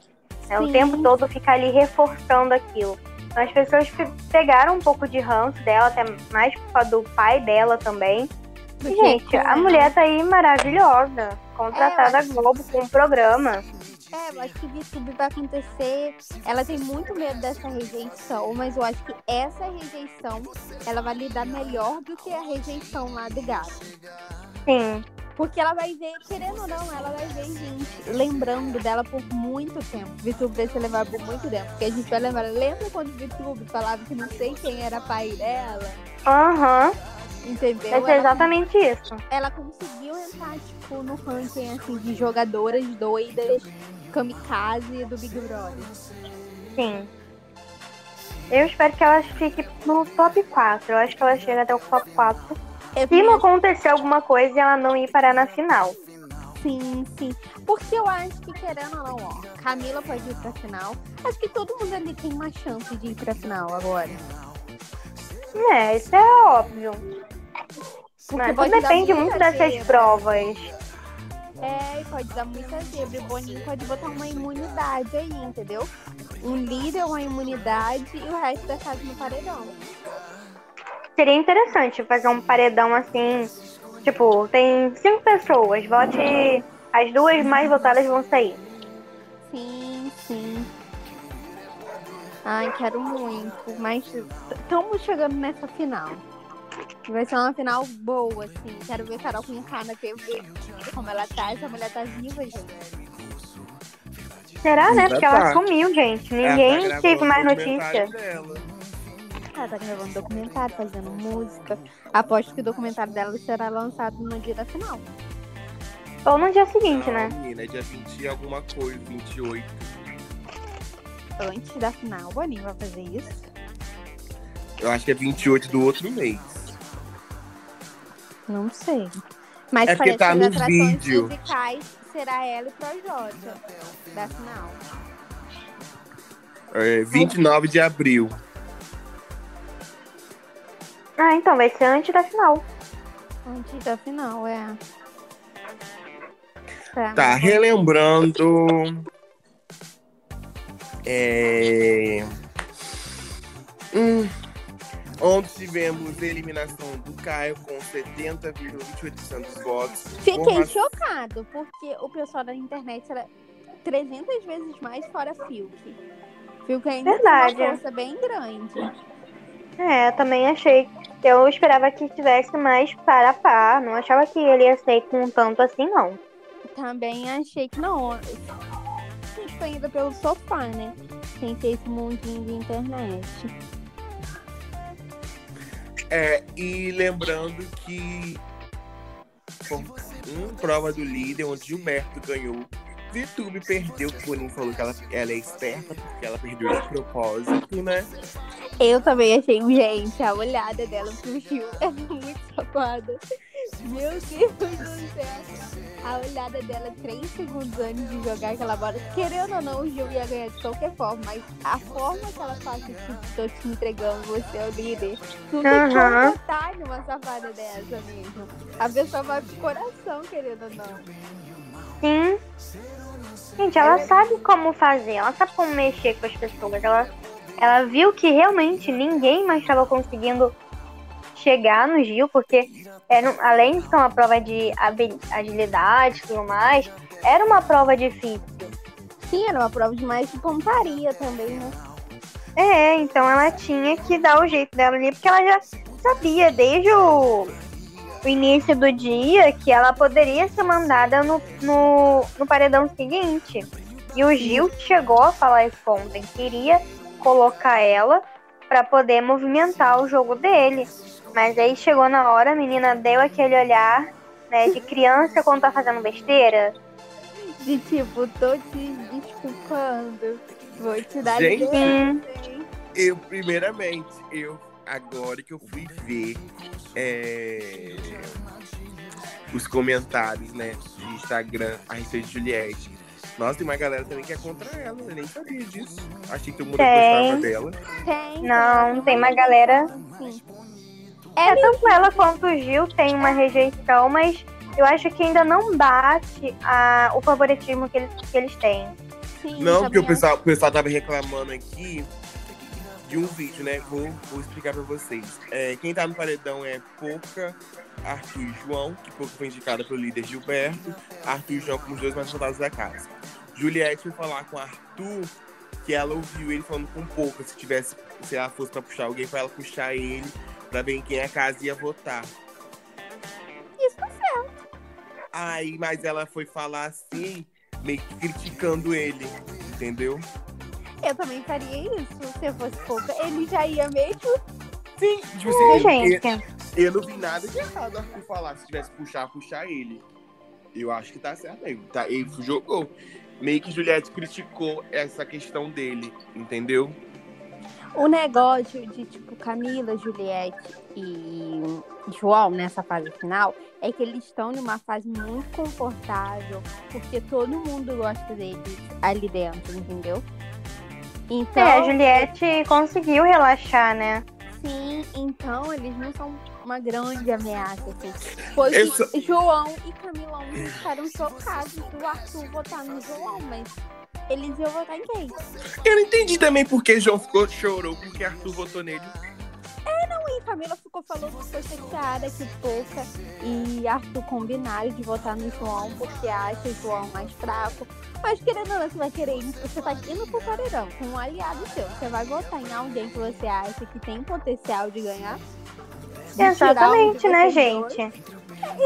Speaker 3: É, o tempo todo ficar ali reforçando aquilo. Então, as pessoas pe- pegaram um pouco de ranço dela, até mais por causa do pai dela também. E, gente, a mulher tá aí maravilhosa. Contratada
Speaker 2: É,
Speaker 3: Globo com um programa.
Speaker 2: É, eu acho que VTube vai acontecer. Ela tem muito medo dessa rejeição, mas eu acho que essa rejeição ela vai lidar melhor do que a rejeição lá do gato.
Speaker 3: Sim.
Speaker 2: Porque ela vai ver, querendo ou não, ela vai ver gente lembrando dela por muito tempo. VTube vai ser levado por muito tempo. Porque a gente vai lembrar. Lembra quando o VTube falava que não sei quem era pai dela?
Speaker 3: Aham.
Speaker 2: Entendeu?
Speaker 3: Vai ser
Speaker 2: Ela,
Speaker 3: exatamente isso.
Speaker 2: ela conseguiu entrar, tipo, no ranking assim, de jogadoras doidas, kamikaze do Big Brother.
Speaker 3: Sim. Eu espero que ela fique no top 4. Eu acho que ela chega até o top 4.
Speaker 2: Eu
Speaker 3: Se não acontecer alguma coisa e ela não ir parar na final.
Speaker 2: Sim, sim. Porque eu acho que, querendo ou não, ó, Camila pode ir pra final. Acho que todo mundo ali tem uma chance de ir pra final agora.
Speaker 3: É, isso é óbvio.
Speaker 2: Porque
Speaker 3: Mas tudo depende muito dessas
Speaker 2: zebra.
Speaker 3: provas.
Speaker 2: É, pode dar muita zebra. O Boninho pode botar uma imunidade aí, entendeu? Um líder, uma imunidade e o resto da casa no paredão.
Speaker 3: Seria interessante fazer um paredão assim. Tipo, tem cinco pessoas. Vote. As duas mais votadas vão sair.
Speaker 2: Sim, sim. Ai, quero muito. Mas estamos chegando nessa final. Vai ser uma final boa, assim. Quero ver Carol com na TV. Como ela tá. Essa mulher tá viva, gente.
Speaker 3: Será, né? Porque ela
Speaker 1: tá.
Speaker 3: sumiu, gente.
Speaker 1: Tá
Speaker 3: Ninguém
Speaker 1: gravando
Speaker 3: teve mais notícia.
Speaker 1: dela.
Speaker 2: Ela tá gravando documentário, fazendo música. Aposto que o documentário dela será lançado no dia da final.
Speaker 3: Ou no dia seguinte,
Speaker 1: Não,
Speaker 3: né?
Speaker 1: menina, é dia 20 e alguma coisa, 28.
Speaker 2: Antes da final. O Boninho vai fazer isso.
Speaker 1: Eu acho que é 28 do outro mês.
Speaker 2: Não sei. Mas
Speaker 1: É porque
Speaker 2: parece
Speaker 1: tá
Speaker 2: que
Speaker 1: no
Speaker 2: as atrações
Speaker 1: vídeo.
Speaker 2: musicais será ela e Projota da final.
Speaker 1: É 29 de abril.
Speaker 3: Ah, então vai ser antes da final.
Speaker 2: Antes da final, é.
Speaker 1: Tá,
Speaker 2: mim,
Speaker 1: relembrando. É... Hum. Ontem tivemos a eliminação do Caio com 70,28% dos votos.
Speaker 2: Fiquei
Speaker 1: Porra.
Speaker 2: chocado, porque o pessoal da internet era 300 vezes mais fora Fiuk. Fiuk ainda
Speaker 3: Verdade.
Speaker 2: tem uma força bem grande.
Speaker 3: É, eu também achei. Eu esperava que tivesse mais para a par. Não achava que ele ia ser com tanto assim, não.
Speaker 2: Também achei que não. A gente foi ainda pelo sofá, né? Sem ter esse mundinho de internet.
Speaker 1: É, e lembrando que uma prova do líder onde Gilberto ganhou. Vitube perdeu, o Boninho falou que ela, ela é esperta porque ela perdeu de propósito, né?
Speaker 2: Eu também achei, gente, a olhada dela pro Gil é muito safada. Meu Deus do céu. A olhada dela, três segundos antes de jogar aquela bola. Querendo ou não, o Gil ia ganhar de qualquer forma. Mas a forma que ela faz, tipo, tô te entregando, você é o líder. Não tem
Speaker 3: Uhum.
Speaker 2: como botar numa safada dessa mesmo. A pessoa vai pro coração, querendo ou não.
Speaker 3: Sim. Gente, ela sabe como fazer, ela sabe como mexer com as pessoas. Ela, ela viu que realmente ninguém mais estava conseguindo chegar no Gil, porque era, um- além de ser uma prova de agilidade e tudo mais, era uma prova difícil.
Speaker 2: Sim, era uma prova de mais de pontaria também, né?
Speaker 3: É, então ela tinha que dar o jeito dela ali, porque ela já sabia desde o, o início do dia que ela poderia ser mandada no, no, no paredão seguinte. E o Gil chegou a falar isso ontem, queria colocar ela pra poder movimentar o jogo dele. Mas aí chegou na hora, a menina deu aquele olhar, né, de criança quando tá fazendo besteira.
Speaker 2: De tipo, tô te desculpando. Vou te dar
Speaker 1: Gente.
Speaker 2: licença?
Speaker 1: Eu, primeiramente, eu agora que eu fui ver é, os comentários, né, de Instagram a respeito de Juliette. Nossa, tem uma galera também que é contra ela, eu nem sabia disso. Achei que todo mundo
Speaker 3: Tem.
Speaker 1: gostava dela.
Speaker 2: Tem.
Speaker 3: Não, tem uma galera
Speaker 2: Sim.
Speaker 3: É, tanto ela quanto o Gil tem uma rejeição, mas eu acho que ainda não bate a, o favoritismo que eles, que eles têm.
Speaker 2: Sim,
Speaker 1: Não, porque o pessoal, o pessoal tava reclamando aqui de um vídeo, né? Vou, vou explicar pra vocês. É, quem tá no paredão é Pouca, Arthur e João, que Pouca foi indicada pelo líder Gilberto, Arthur e João como os dois mais votados da casa. Juliette foi falar com Arthur que ela ouviu ele falando com Pouca, se tivesse, se ela fosse pra puxar alguém, pra ela puxar ele, pra ver em quem a casa ia votar.
Speaker 2: Isso tá
Speaker 1: Aí, mas ela foi falar assim, meio que criticando ele, entendeu?
Speaker 2: Eu também faria isso se eu fosse pouca. Ele já ia mesmo.
Speaker 1: Sim, tipo assim, eu-
Speaker 3: gente.
Speaker 1: Eu não vi nada de errado Arthur falar. Se tivesse puxar, puxar ele. Eu acho que tá certo aí. Tá, ele jogou. Meio que Juliette criticou essa questão dele, entendeu?
Speaker 2: O negócio de, tipo, Camila, Juliette e João nessa fase final é que eles estão numa fase muito confortável, porque todo mundo gosta deles ali dentro, entendeu? Então,
Speaker 3: É, a Juliette conseguiu relaxar, né?
Speaker 2: sim, então eles não são uma grande ameaça, assim. Foi
Speaker 1: só-
Speaker 2: João e Camilão ficaram chocados do Arthur votar no João, mas eles iam votar em quem?
Speaker 1: Eu não entendi também porque João ficou, chorou porque Arthur votou nele.
Speaker 2: E Camila ficou falando que foi chateada que Pouca e Arthur combinaram de votar no João porque acha o João mais fraco. Mas querendo ou não, você vai querer ir, você tá indo pro paredão com um aliado seu. Você vai votar em alguém que você acha que tem potencial de ganhar?
Speaker 3: Exatamente, né, gente?
Speaker 2: dois.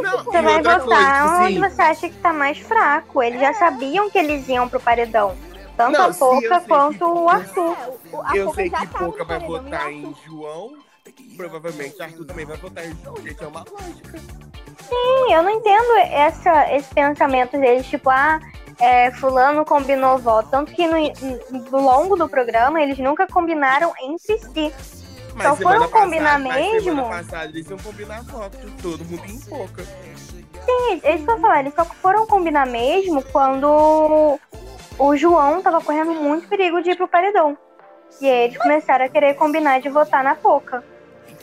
Speaker 1: Não,
Speaker 3: Você vai votar
Speaker 1: coisa,
Speaker 3: onde
Speaker 1: tipo assim,
Speaker 3: você acha que tá mais fraco. Eles já sabiam que eles iam pro paredão. Tanto
Speaker 1: Não,
Speaker 3: a
Speaker 1: sim, eu
Speaker 3: Pouca quanto
Speaker 1: que-
Speaker 3: o Arthur.
Speaker 2: É, o- o- a
Speaker 1: Eu
Speaker 2: Pouca
Speaker 1: sei que Pouca vai
Speaker 2: paredão
Speaker 1: votar em João. Provavelmente Arthur também vai votar em João, gente. É uma lógica.
Speaker 3: Sim, eu não entendo essa, esse pensamento deles, tipo, ah, é, fulano combinou voto. Tanto que no, no longo do programa eles nunca combinaram entre si.
Speaker 1: Mas
Speaker 3: Só foram combinar
Speaker 1: passada-
Speaker 3: mesmo?
Speaker 1: Semana passada eles iam combinar voto. Todo mundo em Pouca.
Speaker 3: Sim, eles só falaram, eles só foram combinar mesmo quando o João tava correndo muito perigo de ir pro paredão. E aí eles começaram a querer combinar de votar na Poca.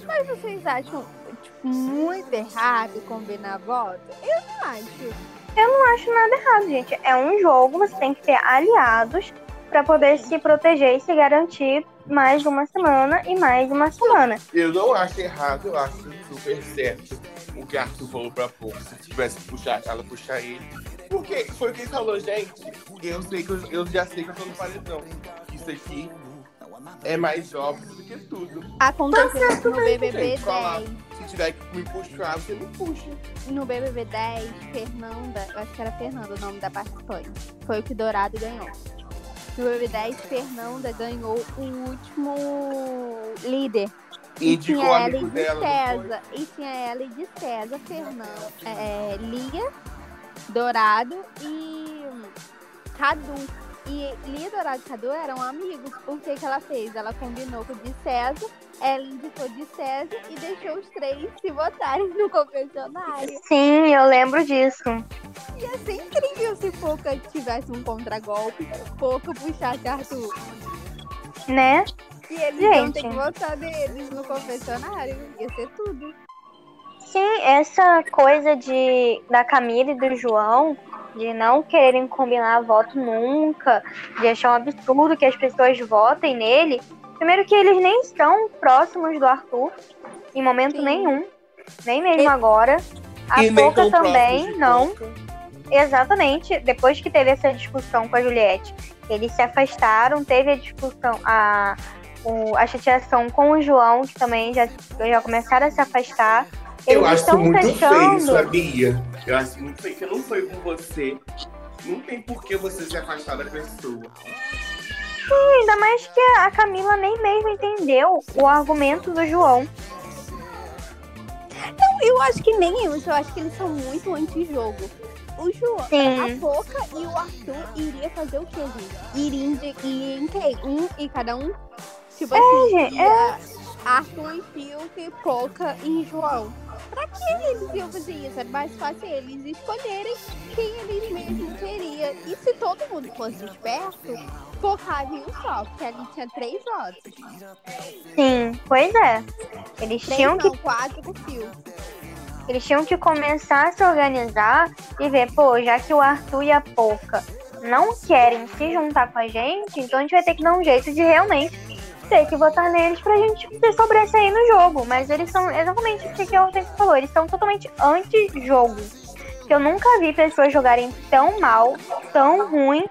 Speaker 2: Mas vocês acham tipo, muito errado combinar voto? Eu não acho.
Speaker 3: Não acho nada errado, gente. É um jogo, você tem que ter aliados pra poder se proteger e se garantir mais de uma semana e mais de uma semana.
Speaker 1: Eu não acho errado, eu acho super certo o que Arthur falou pra pouco. Se tivesse que puxar ela, puxar ele. Porque foi o que ele falou, gente. Eu sei que eu, eu já sei que eu tô no paredão. Isso aqui é mais óbvio do que tudo.
Speaker 2: Aconteceu no BBB
Speaker 1: Gente, falar.
Speaker 2: 10.
Speaker 1: Se tiver que me puxar, você me puxa.
Speaker 2: No BBB 10, Fernanda, eu acho que era Fernanda o nome da participante. Foi o que Dourado ganhou. BBB 10, Fernanda ganhou o último líder. E
Speaker 1: Indicou
Speaker 2: tinha ela e de
Speaker 1: dela?
Speaker 2: César. E tinha ela e de César, Fernando, é, Lia, Dourado e Cadu. E Lia, Dourado e Cadu eram amigos. O que, que ela fez? Ela combinou com o de César, ela indicou de César e deixou os três se votarem no confessionário.
Speaker 3: Sim, eu lembro disso.
Speaker 2: Ia ser incrível se Pouca tivesse um contragolpe, Pouca puxasse Arthur.
Speaker 3: Né?
Speaker 2: E eles
Speaker 3: Gente.
Speaker 2: ter que votar neles no confessionário. Ia ser tudo.
Speaker 3: Sim, essa coisa de da Camila e do João de não quererem combinar voto nunca, de achar um absurdo que as pessoas votem nele. Primeiro que eles nem estão próximos do Arthur em momento
Speaker 2: Sim.
Speaker 3: nenhum, nem mesmo
Speaker 2: E-
Speaker 3: agora. A
Speaker 1: E
Speaker 3: Pouca também, não.
Speaker 1: Pouca.
Speaker 3: Exatamente. Depois que teve essa discussão com a Juliette, eles se afastaram, teve a discussão, a, o- a chateação com o João, que também já, já começaram a se afastar.
Speaker 1: Eu
Speaker 3: Eles
Speaker 1: acho
Speaker 3: estão
Speaker 1: muito feio, sabia? Eu acho muito feio que não foi com você. Não tem por que você se afastar da pessoa.
Speaker 3: Ainda mais que a Camila nem mesmo entendeu o argumento do João.
Speaker 2: Eu acho que nem isso, eu acho que eles são muito anti-jogo. O João,
Speaker 3: Sim.
Speaker 2: a Poca e o Arthur iria fazer o quê, gente? Iria iria em quem? Um e cada um? Tipo assim,
Speaker 3: gente,
Speaker 2: ia Arthur em Fiuk, Poca e João. Pra que eles iam fazer isso? Era mais fácil eles escolherem quem eles mesmos queriam. E se todo mundo fosse esperto, focava em um só, porque ali tinha três votos.
Speaker 3: Sim, pois é. Eles
Speaker 2: Três
Speaker 3: tinham que
Speaker 2: não, quatro com o Fiuk.
Speaker 3: Eles tinham que começar a se organizar e ver, pô, já que o Arthur e a Poca não querem se juntar com a gente, então a gente vai ter que dar um jeito de realmente ter que votar neles pra gente se sobressair no jogo. Mas eles são exatamente o que que a Hortência falou, eles são totalmente anti-jogo. Que eu nunca vi pessoas jogarem tão mal, tão ruim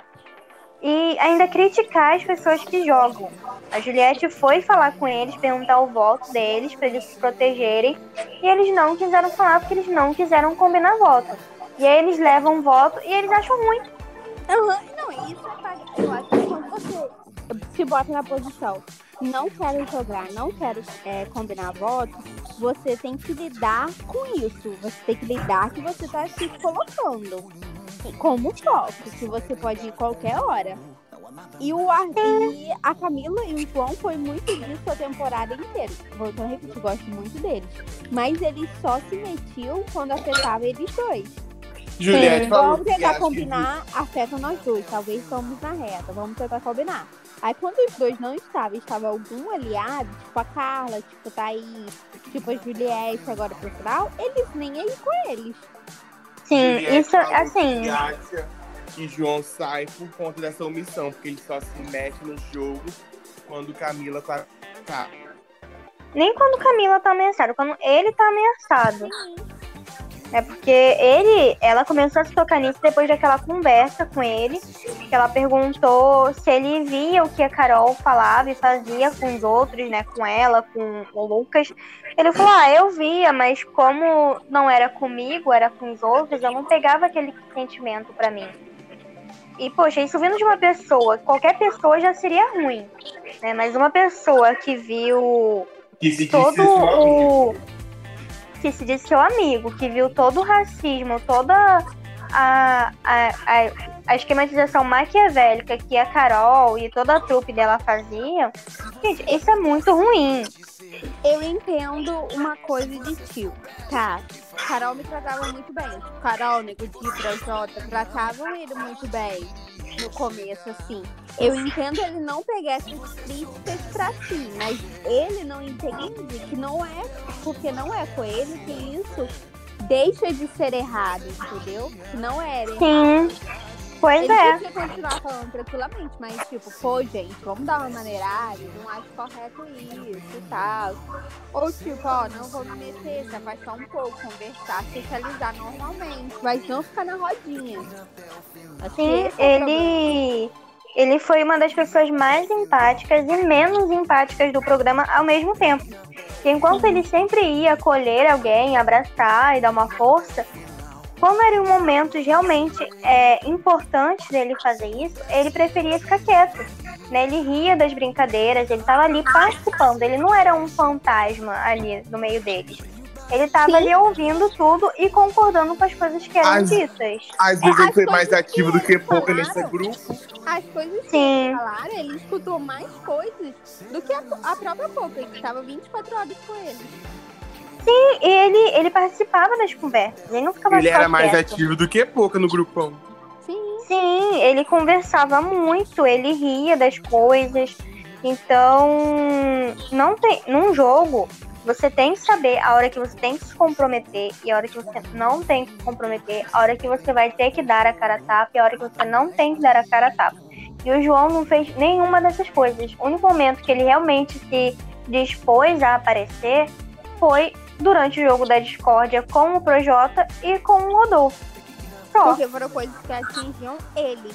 Speaker 3: e ainda criticar as pessoas que jogam. A Juliette foi falar com eles, perguntar o voto deles pra eles se protegerem e eles não quiseram falar porque eles não quiseram combinar voto. E aí eles levam voto e eles acham ruim.
Speaker 2: Aham, Não, isso é pra- eu acho que quando você se bota na posição, não quero jogar, não quero é, combinar votos, você tem que lidar com isso. Você tem que lidar que você tá se colocando como foco, que você pode ir qualquer hora. E, o Ar- e a Camila e o João foi muito disso a temporada inteira. Voltando a repetir, gosto muito deles. Mas eles só se metiam quando afetava eles dois.
Speaker 1: Juliette
Speaker 2: Vamos tentar combinar, afeta nós dois. Talvez estamos na reta. Vamos tentar combinar. Aí quando os dois não estavam, estava algum aliado, tipo a Carla, tipo a Thaís, tipo a Juliette agora pro final, eles nem aí com eles.
Speaker 3: Sim,
Speaker 1: Juliette
Speaker 3: isso assim.
Speaker 1: Que acha que João sai por conta dessa omissão, porque ele só se mete no jogo quando Camila tá. tá.
Speaker 3: Nem quando Camila tá ameaçada, quando ele tá ameaçado. É porque ele, ela começou a se tocar nisso depois daquela conversa com ele, que ela perguntou se ele via o que a Carol falava e fazia com os outros, né, com ela, com o Lucas. Ele falou: "Ah, eu via, mas como não era comigo, era com os outros, eu não pegava aquele sentimento pra mim". E poxa, isso vindo de uma pessoa, qualquer pessoa já seria ruim, né? Mas uma pessoa que viu
Speaker 1: Que
Speaker 3: todo o que se diz seu amigo, que viu todo o racismo, toda a, a, a, a esquematização maquiavélica que a Carol e toda a trupe dela faziam, gente, isso é muito ruim.
Speaker 2: Eu entendo uma coisa de tio. Tá, Carol me tratava muito bem. Carol, Nego Di, Projota, tratavam ele muito bem no começo, assim. Eu entendo ele não pegar essas críticas pra si, mas ele não entende que não é, porque não é com ele que isso deixa de ser errado, entendeu? Não era errado.
Speaker 3: Sim, pois
Speaker 2: Ele
Speaker 3: é.
Speaker 2: podia continuar falando tranquilamente, mas tipo, pô, gente, vamos dar uma maneirada, não acho correto isso e tal. Ou tipo, ó, não vou me meter, se afastar um pouco, conversar, socializar normalmente, mas não ficar na rodinha. Acho
Speaker 3: Sim,
Speaker 2: é problema.
Speaker 3: ele, ele foi uma das pessoas mais empáticas e menos empáticas do programa ao mesmo tempo. E enquanto ele sempre ia acolher alguém, abraçar e dar uma força, quando eram momentos realmente é, importantes dele fazer isso, ele preferia ficar quieto. Né? Ele ria das brincadeiras, ele estava ali participando, ele não era um fantasma ali no meio deles. Ele estava ali ouvindo tudo e concordando com as coisas que eram
Speaker 1: As-
Speaker 3: ditas.
Speaker 1: Às vezes
Speaker 2: É,
Speaker 1: ele
Speaker 2: as
Speaker 1: foi mais ativo
Speaker 2: que
Speaker 1: do que pouco nesse grupo.
Speaker 2: As coisas que
Speaker 3: Sim.
Speaker 2: eles falaram, ele escutou mais coisas do que a, a própria Poca, que estava 24 horas com ele.
Speaker 3: E ele, ele participava das conversas, ele não ficava
Speaker 1: Ele era mais
Speaker 3: quieto.
Speaker 1: ativo do que pouco no grupão.
Speaker 2: Sim.
Speaker 3: Sim, ele conversava muito, ele ria das coisas. Então, não tem, num jogo, você tem que saber a hora que você tem que se comprometer e a hora que você não tem que se comprometer, a hora que você vai ter que dar a cara a tapa e a hora que você não tem que dar a cara a tapa. E o João não fez nenhuma dessas coisas. O único momento que ele realmente se dispôs a aparecer foi durante o jogo da discórdia com o Projota e com o Rodolfo. Só
Speaker 2: Porque foram coisas que atingiam ele.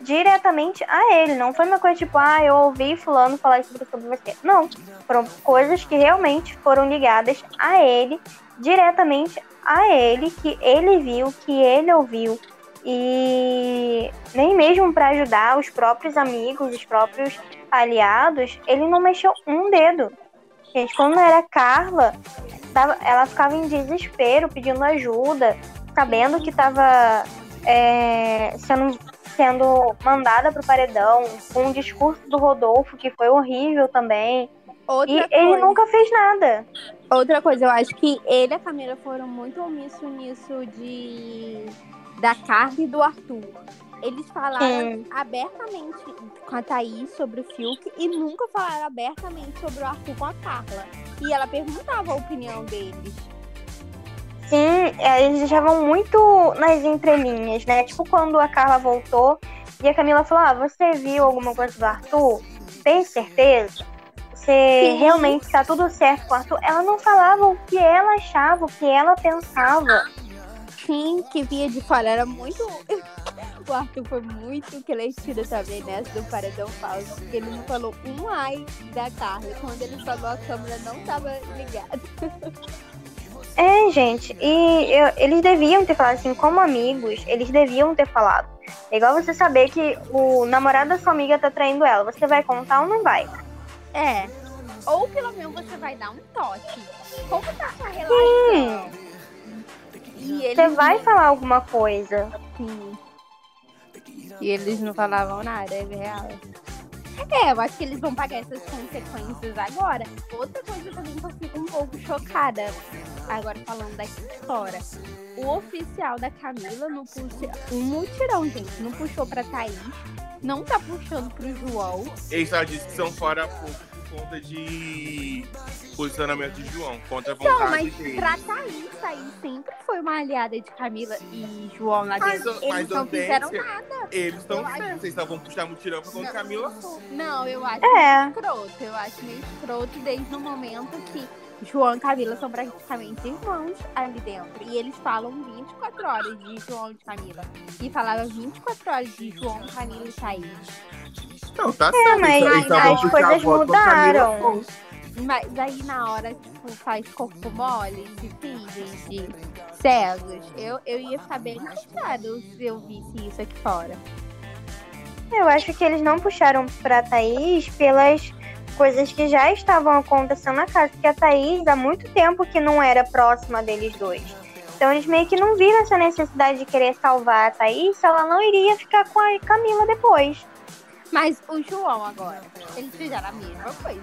Speaker 3: diretamente a ele. Não foi uma coisa tipo, ah, eu ouvi fulano falar isso sobre você. Não. Foram coisas que realmente foram ligadas a ele, diretamente a ele, que ele viu, que ele ouviu. E nem mesmo para ajudar os próprios amigos, os próprios aliados, ele não mexeu um dedo. Gente, quando era Carla, ela ficava em desespero, pedindo ajuda, sabendo que estava sendo sendo mandada pro paredão, com o discurso do Rodolfo, que foi horrível também.
Speaker 2: Outra
Speaker 3: E
Speaker 2: coisa,
Speaker 3: ele nunca fez nada.
Speaker 2: outra coisa, eu acho que ele e a Camila foram muito omissos nisso de da Carla e do Arthur. Eles falaram
Speaker 3: Sim.
Speaker 2: abertamente com a Thaís sobre o Fiuk e nunca falaram abertamente sobre o Arthur com a Carla. E ela perguntava a opinião deles.
Speaker 3: Sim, é, eles deixavam muito nas entrelinhas, né? Tipo quando a Carla voltou e a Camila falou: Ah, você viu alguma coisa do Arthur? Tem certeza? Você
Speaker 2: Sim.
Speaker 3: realmente tá tudo certo com o Arthur? Ela não falava o que ela achava, o que ela pensava.
Speaker 2: Sim, que via de fora. Era muito. O Arthur foi muito cretino também nessa do paredão falso. Porque ele não falou um ai da Carla. Quando ele falou, a câmera não tava ligada.
Speaker 3: É, gente, e eu- eles deviam ter falado assim, como amigos, eles deviam ter falado. É igual você saber que o namorado da sua amiga tá traindo ela. Você vai contar ou não vai?
Speaker 2: É. Ou pelo menos você vai dar um toque. Como tá a sua relação? E
Speaker 3: Você vai falar alguma coisa.
Speaker 2: Sim. E eles não falavam nada, é real. É, eu acho que eles vão pagar essas consequências agora. Outra coisa também que eu fico um pouco chocada, agora falando daqui de fora. O oficial da Camila não puxou. Um mutirão, gente. Não puxou pra Thaís. Não tá puxando pro João.
Speaker 1: Eles só disse que são fora pouco por conta de posicionamento de João, contra a
Speaker 2: Não,
Speaker 1: vontade
Speaker 2: mas
Speaker 1: dele.
Speaker 2: pra Thaís, Thaís sempre foi uma aliada de Camila e João lá
Speaker 1: Mas,
Speaker 2: dentro.
Speaker 1: mas
Speaker 2: Eles não fizeram nada.
Speaker 1: Eles estão
Speaker 2: Eu acho-
Speaker 1: certos, vocês vão puxar mutirão pra quando
Speaker 2: Não.
Speaker 1: Camila
Speaker 2: Não, eu acho
Speaker 3: É.
Speaker 2: meio escroto. Eu acho meio escroto desde o momento que João e Camila são praticamente irmãos ali dentro. E eles falam 24 horas de João e de Camila. E falavam 24 horas de João, Camila e Thaís.
Speaker 1: Não, tá certo.
Speaker 3: mas
Speaker 1: vão
Speaker 3: as coisas mudaram.
Speaker 2: Mas aí na hora, tipo, faz corpo mole, se fingem de cegos. Eu, eu ia ficar bem chateada se eu visse isso aqui fora.
Speaker 3: Eu acho que eles não puxaram pra Thaís pelas coisas que já estavam acontecendo na casa. Porque a Thaís há muito tempo que não era próxima deles dois. Então eles meio que não viram essa necessidade de querer salvar a Thaís se ela não iria ficar com a Camila depois.
Speaker 2: Mas o João agora, eles fizeram a mesma coisa.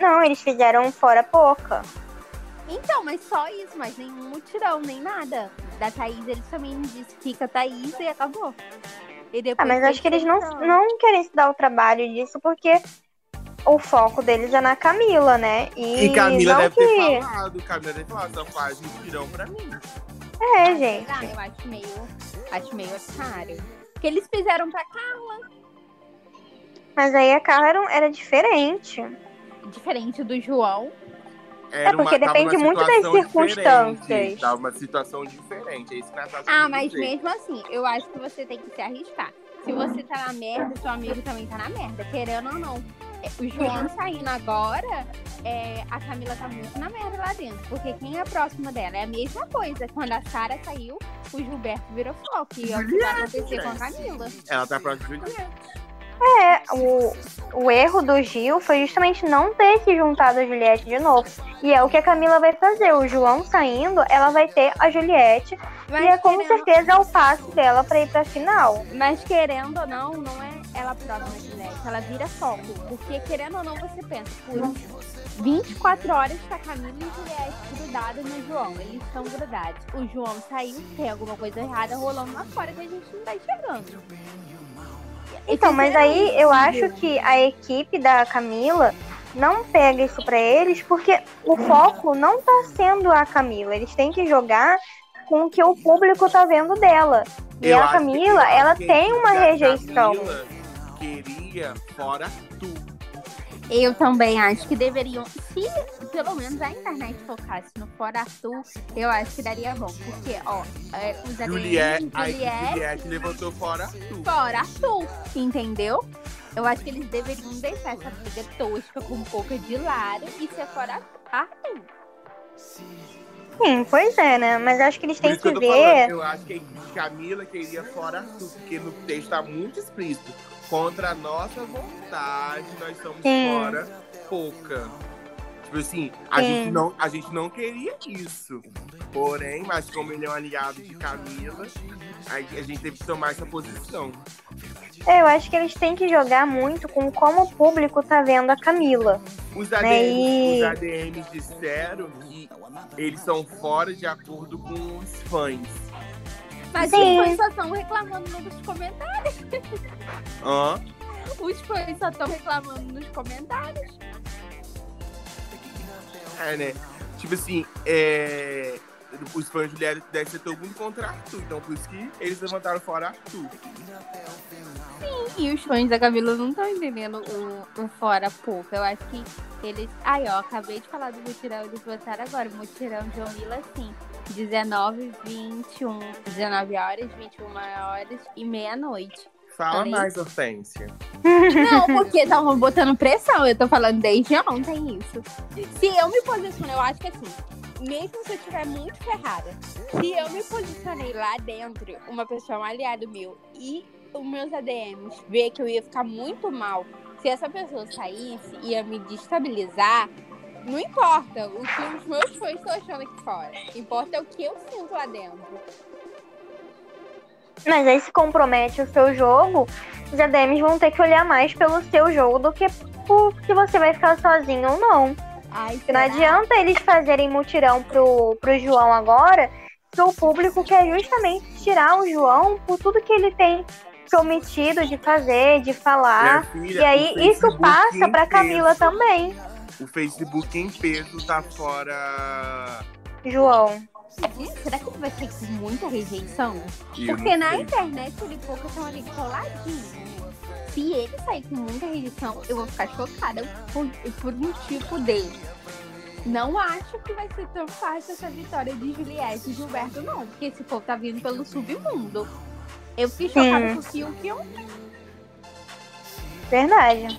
Speaker 3: Não, eles fizeram fora pouca.
Speaker 2: Então, mas só isso, mas nenhum mutirão, nem nada. Da Thaís, eles também disse fica a Thaís e acabou. E
Speaker 3: Ah,
Speaker 2: depois
Speaker 3: mas acho que eles não, não querem se dar o trabalho disso porque o foco deles é na Camila, né? E,
Speaker 1: E Camila deve
Speaker 3: que...
Speaker 1: ter falado, Camila deve ter falado, faz mutirão pra mim.
Speaker 3: É, gente.
Speaker 2: Ah, eu acho meio, acho meio otário. Porque eles fizeram pra cá,
Speaker 3: Mas aí a Carla era, era diferente.
Speaker 2: diferente do João.
Speaker 1: Era
Speaker 3: É, porque
Speaker 1: tava
Speaker 3: depende muito das circunstâncias.
Speaker 1: Tava uma situação diferente, é isso que
Speaker 2: Ah, mas
Speaker 1: dizer.
Speaker 2: mesmo assim, eu acho que você tem que se arriscar. Se você tá na merda, seu amigo também tá na merda, querendo ou não. O João saindo agora, é, a Camila tá muito na merda lá dentro. Porque quem é próximo dela é a mesma coisa. Quando a Sara saiu, o Gilberto virou foco. E é o que vai acontecer com a Camila.
Speaker 1: Ela tá próxima de Juliette.
Speaker 3: É, o, o erro do Gil foi justamente não ter se juntado a Juliette de novo. E é o que a Camila vai fazer. O João saindo, ela vai ter a Juliette.
Speaker 2: Mas
Speaker 3: e é com
Speaker 2: querendo-
Speaker 3: certeza o passo dela pra ir pra final.
Speaker 2: Mas querendo ou não, não é ela próxima da Juliette. Ela vira foco. Porque querendo ou não, você pensa, por 24 horas tá Camila e Juliette grudadas no João. Eles estão grudados. O João saiu, tem alguma coisa errada rolando lá fora que a gente não tá enxergando.
Speaker 3: Então, mas aí eu acho que a equipe da Camila não pega isso pra eles porque o foco não tá sendo a Camila. Eles têm que jogar com o que o público tá vendo dela. E
Speaker 1: Eu
Speaker 3: a Camila, ela tem uma rejeição.
Speaker 1: Camila queria fora tu.
Speaker 2: Eu também acho que deveriam, se pelo menos a internet focasse no Fora Arthur, eu acho que daria bom. Porque, ó, é, os ADM,
Speaker 1: Juliette, a equipe
Speaker 2: Juliette,
Speaker 1: Juliette levantou fora tu.
Speaker 2: Fora Arthur, entendeu? Eu acho que eles deveriam deixar essa briga tosca com um pouco de lado e ser Fora Arthur.
Speaker 3: Sim, pois é, né? Mas acho que eles
Speaker 1: Por
Speaker 3: têm
Speaker 1: isso que
Speaker 3: que
Speaker 1: eu tô falando,
Speaker 3: ver.
Speaker 1: eu acho que Camila queria fora tu, porque no texto tá muito explícito. Contra a nossa vontade, nós somos
Speaker 3: Sim.
Speaker 1: fora pouca. Tipo assim, a
Speaker 3: Sim.
Speaker 1: gente, não, a gente não queria isso. Porém, mas como ele é um aliado de Camila, a, gente teve que tomar essa posição.
Speaker 3: É, eu acho que eles têm que jogar muito com como o público tá vendo a Camila.
Speaker 1: Os
Speaker 3: Né,
Speaker 1: ADMs,
Speaker 3: e-
Speaker 1: os ADMs disseram que eles são fora de acordo com os fãs.
Speaker 2: Mas
Speaker 3: Sim.
Speaker 2: os fãs só estão reclamando nos comentários.
Speaker 1: Hã?
Speaker 2: Os fãs só estão reclamando nos comentários.
Speaker 1: É, né? Tipo assim, é... os fãs de Juliette devem ser todo mundo contra Arthur. Então por isso que eles levantaram fora Arthur.
Speaker 2: E os fãs da Camila não estão entendendo o, o fora pouco. Eu acho que eles. Aí, ó, acabei de falar do mutirão, eles botaram agora. O mutirão de Omila, assim. 19, 21, 19 horas, 21 horas e meia-noite.
Speaker 1: Fala
Speaker 2: Falei.
Speaker 1: mais, Hortência.
Speaker 2: Não, porque estavam botando pressão. Eu tô falando desde ontem isso. Se eu me posiciono, eu acho que assim, mesmo se eu estiver muito ferrada, se eu me posicionei lá dentro, uma pessoa um aliado meu e os meus ADMs ver que eu ia ficar muito mal, se essa pessoa saísse, ia me destabilizar. Não importa o que os meus fãs estão achando aqui fora. Importa é o que eu sinto lá dentro.
Speaker 3: Mas aí se compromete o seu jogo, os ADMs vão ter que olhar mais pelo seu jogo do que por se você vai ficar sozinho ou não.
Speaker 2: Ai,
Speaker 3: não
Speaker 2: será?
Speaker 3: adianta eles fazerem mutirão pro, pro João agora, se o público quer justamente tirar o João por tudo que ele tem prometido de fazer, de falar.
Speaker 1: Filha,
Speaker 3: E aí
Speaker 1: o
Speaker 3: isso passa pra Camila
Speaker 1: peso-
Speaker 3: também,
Speaker 1: O Facebook em peso tá fora.
Speaker 3: João.
Speaker 2: Será que ele vai ter muita rejeição?
Speaker 1: Eu
Speaker 2: Porque na
Speaker 1: sei.
Speaker 2: internet ele e pouco estão ali coladinhos. Se ele sair com muita rejeição, eu vou ficar chocada por, por um tipo dele. Não acho que vai ser tão fácil essa vitória de Juliette e Gilberto, não. Porque esse povo tá vindo pelo submundo. Eu fiquei chocada com o Fiuk e eu
Speaker 3: Verdade.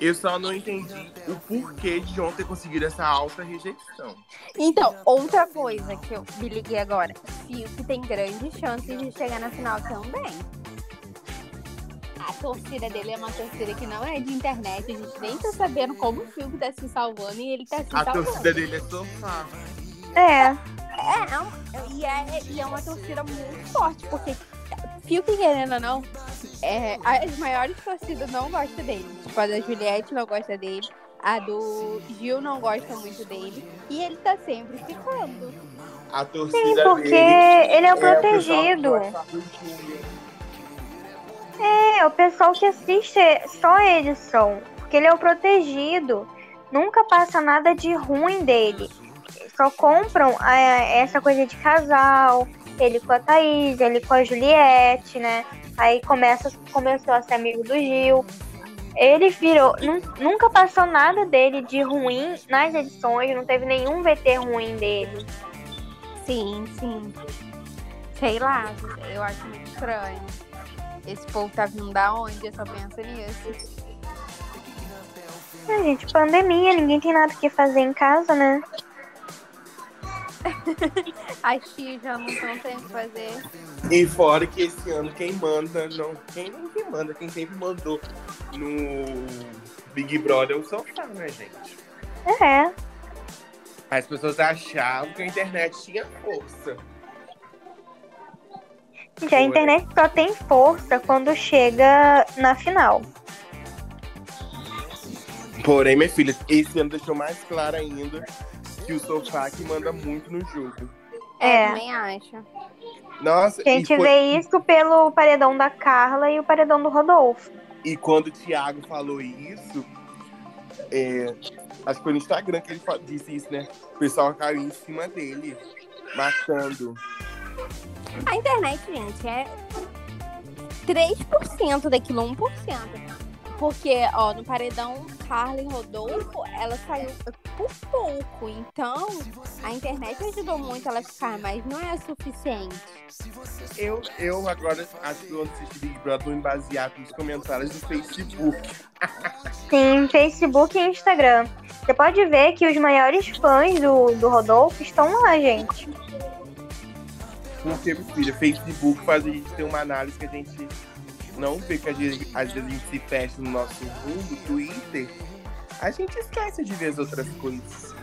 Speaker 1: Eu só não entendi o porquê de João ter conseguido essa alta rejeição.
Speaker 2: Então, outra coisa que eu me liguei agora. Fiuk tem grandes chances de chegar na final também. A torcida dele é uma torcida que não é de internet. A gente nem tá sabendo como o Fiuk tá se salvando e ele tá se
Speaker 1: A
Speaker 2: salvando.
Speaker 1: torcida dele é sofá.
Speaker 3: É.
Speaker 2: É, é e, é, e é uma torcida muito forte, porque Fiuk, querendo ou não, é, as maiores torcidas não gostam dele. Tipo, a da Juliette não gosta dele, a do Gil não gosta muito dele, e ele tá sempre ficando.
Speaker 1: A torcida
Speaker 3: Sim, porque
Speaker 1: dele.
Speaker 3: ele é o
Speaker 1: que
Speaker 3: protegido. É, o pessoal que assiste só a edição. Porque ele é o protegido. Nunca passa nada de ruim dele. Só compram é, essa coisa de casal. Ele com a Thaís, ele com a Juliette, né? Aí começa, começou a ser amigo do Gil. Ele virou. nun- Nunca passou nada dele de ruim nas edições. Não teve nenhum VT ruim dele.
Speaker 2: Sim, sim. Sei lá, eu acho muito estranho. Esse povo tá vindo da onde? Eu só penso nisso.
Speaker 3: É, gente, pandemia, ninguém tem nada que fazer em casa, né?
Speaker 2: As tias já não estão tendo que fazer.
Speaker 1: E fora que esse ano quem manda, não, quem não quem manda, quem sempre mandou no Big Brother é o sofá, né, gente?
Speaker 3: É.
Speaker 1: As pessoas achavam que a internet tinha força.
Speaker 3: Gente, a internet só tem força quando chega na final.
Speaker 1: Porém, minha filha, esse ano deixou mais claro ainda que o sofá que manda muito no jogo.
Speaker 2: É,
Speaker 3: É.
Speaker 2: também acho.
Speaker 1: Nossa,
Speaker 3: A gente
Speaker 1: foi-
Speaker 3: vê isso pelo paredão da Carla e o paredão do Rodolfo.
Speaker 1: e quando o Thiago falou isso, é, acho que foi no Instagram que ele disse isso, né? O pessoal caiu em cima dele, matando.
Speaker 2: A internet, gente, é 3% daquilo, 1%. Porque, ó, no paredão Carla e Rodolfo, ela saiu por pouco. Então, a internet ajudou muito ela a ficar, mas não é suficiente.
Speaker 1: Eu, eu agora acho que quando assistir Big Brother vou me basear nos comentários do Facebook.
Speaker 3: Sim, Facebook e Instagram. Você pode ver que os maiores fãs do, do Rodolfo estão lá, gente.
Speaker 1: Porque, filha, Facebook faz a gente ter uma análise que a gente não vê, que às vezes, às vezes a gente se fecha no nosso mundo, Twitter. A gente esquece de ver as outras coisas.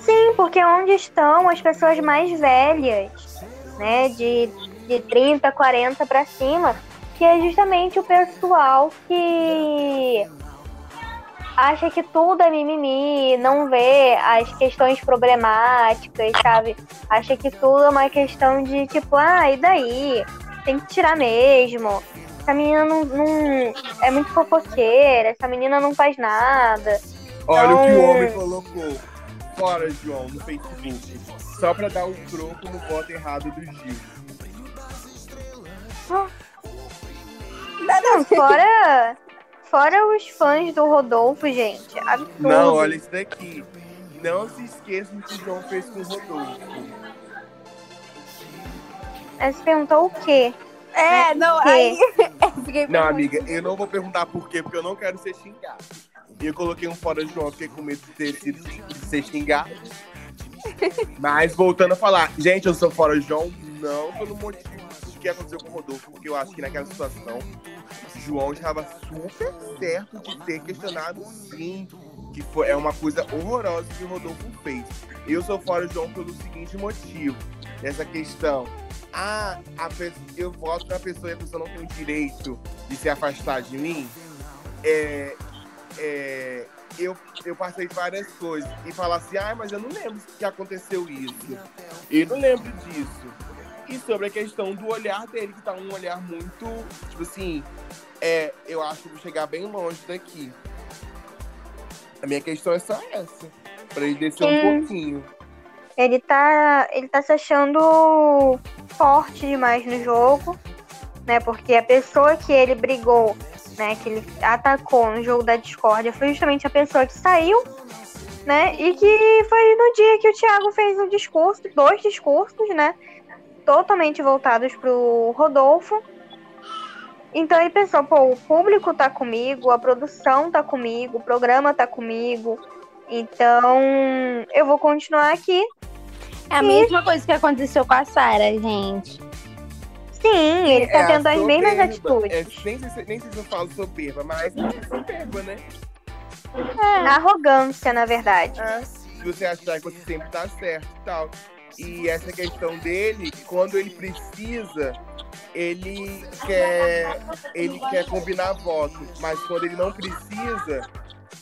Speaker 3: Sim, porque onde estão as pessoas mais velhas, né? De, de 30, 40 pra cima, que é justamente o pessoal que acha que tudo é mimimi, não vê as questões problemáticas, sabe? Acha que tudo é uma questão de tipo, ah, e daí? Tem que tirar mesmo. Essa menina não, não- é muito fofoqueira, essa menina não faz nada.
Speaker 1: Olha o que o
Speaker 3: Então-
Speaker 1: homem colocou. Fora, João, no Facebook. Só pra dar um troco no voto errado do Gil.
Speaker 3: Não, fora, fora os fãs do Rodolfo, gente. Absurdo.
Speaker 1: Não, olha isso daqui. Não se esqueça do que o João fez com o Rodolfo.
Speaker 3: Aí você perguntou o quê?
Speaker 2: É, não,
Speaker 3: quê?
Speaker 2: aí.
Speaker 1: Não, amiga, eu não vou perguntar por quê, porque eu não quero ser xingado. E eu coloquei um fora João, fiquei com medo de, ter sido, de ser xingado. Mas voltando a falar, gente, eu sou fora João, não pelo motivo do que aconteceu com o Rodolfo, porque eu acho que naquela situação, João estava super certo de ter questionado sim, que foi, é uma coisa horrorosa que o Rodolfo fez. Eu sou fora João pelo seguinte motivo, essa questão. Ah, a pe- eu voto na pessoa e a pessoa não tem o direito de se afastar de mim. É, é, eu, eu passei várias coisas e falar assim, ah, mas eu não lembro que aconteceu isso. Eu não lembro disso. E sobre a questão do olhar dele, que tá um olhar muito, tipo assim, é, eu acho que vou chegar bem longe daqui. A minha questão é só essa. Pra ele descer um pouquinho.
Speaker 3: Ele tá, ele tá se achando forte demais no jogo, né? Porque a pessoa que ele brigou, né? Que ele atacou no jogo da discórdia foi justamente a pessoa que saiu, né? E que foi no dia que o Thiago fez o discurso, dois discursos, né? Totalmente voltados pro Rodolfo. Então ele pensou, pô, o público tá comigo, a produção tá comigo, o programa tá comigo. Então, eu vou continuar aqui.
Speaker 2: É a mesma coisa que aconteceu com a Sara, gente.
Speaker 3: Sim, ele tá
Speaker 1: É
Speaker 3: tendo as mesmas atitudes.
Speaker 1: É, nem, sei, se- nem sei se eu falo soberba, mas é soberba, né?
Speaker 3: Arrogância, na verdade.
Speaker 1: É, se você achar que você sempre tá certo e tal. E essa questão dele, quando ele precisa, ele quer, ele quer combinar voto. Mas quando ele não precisa,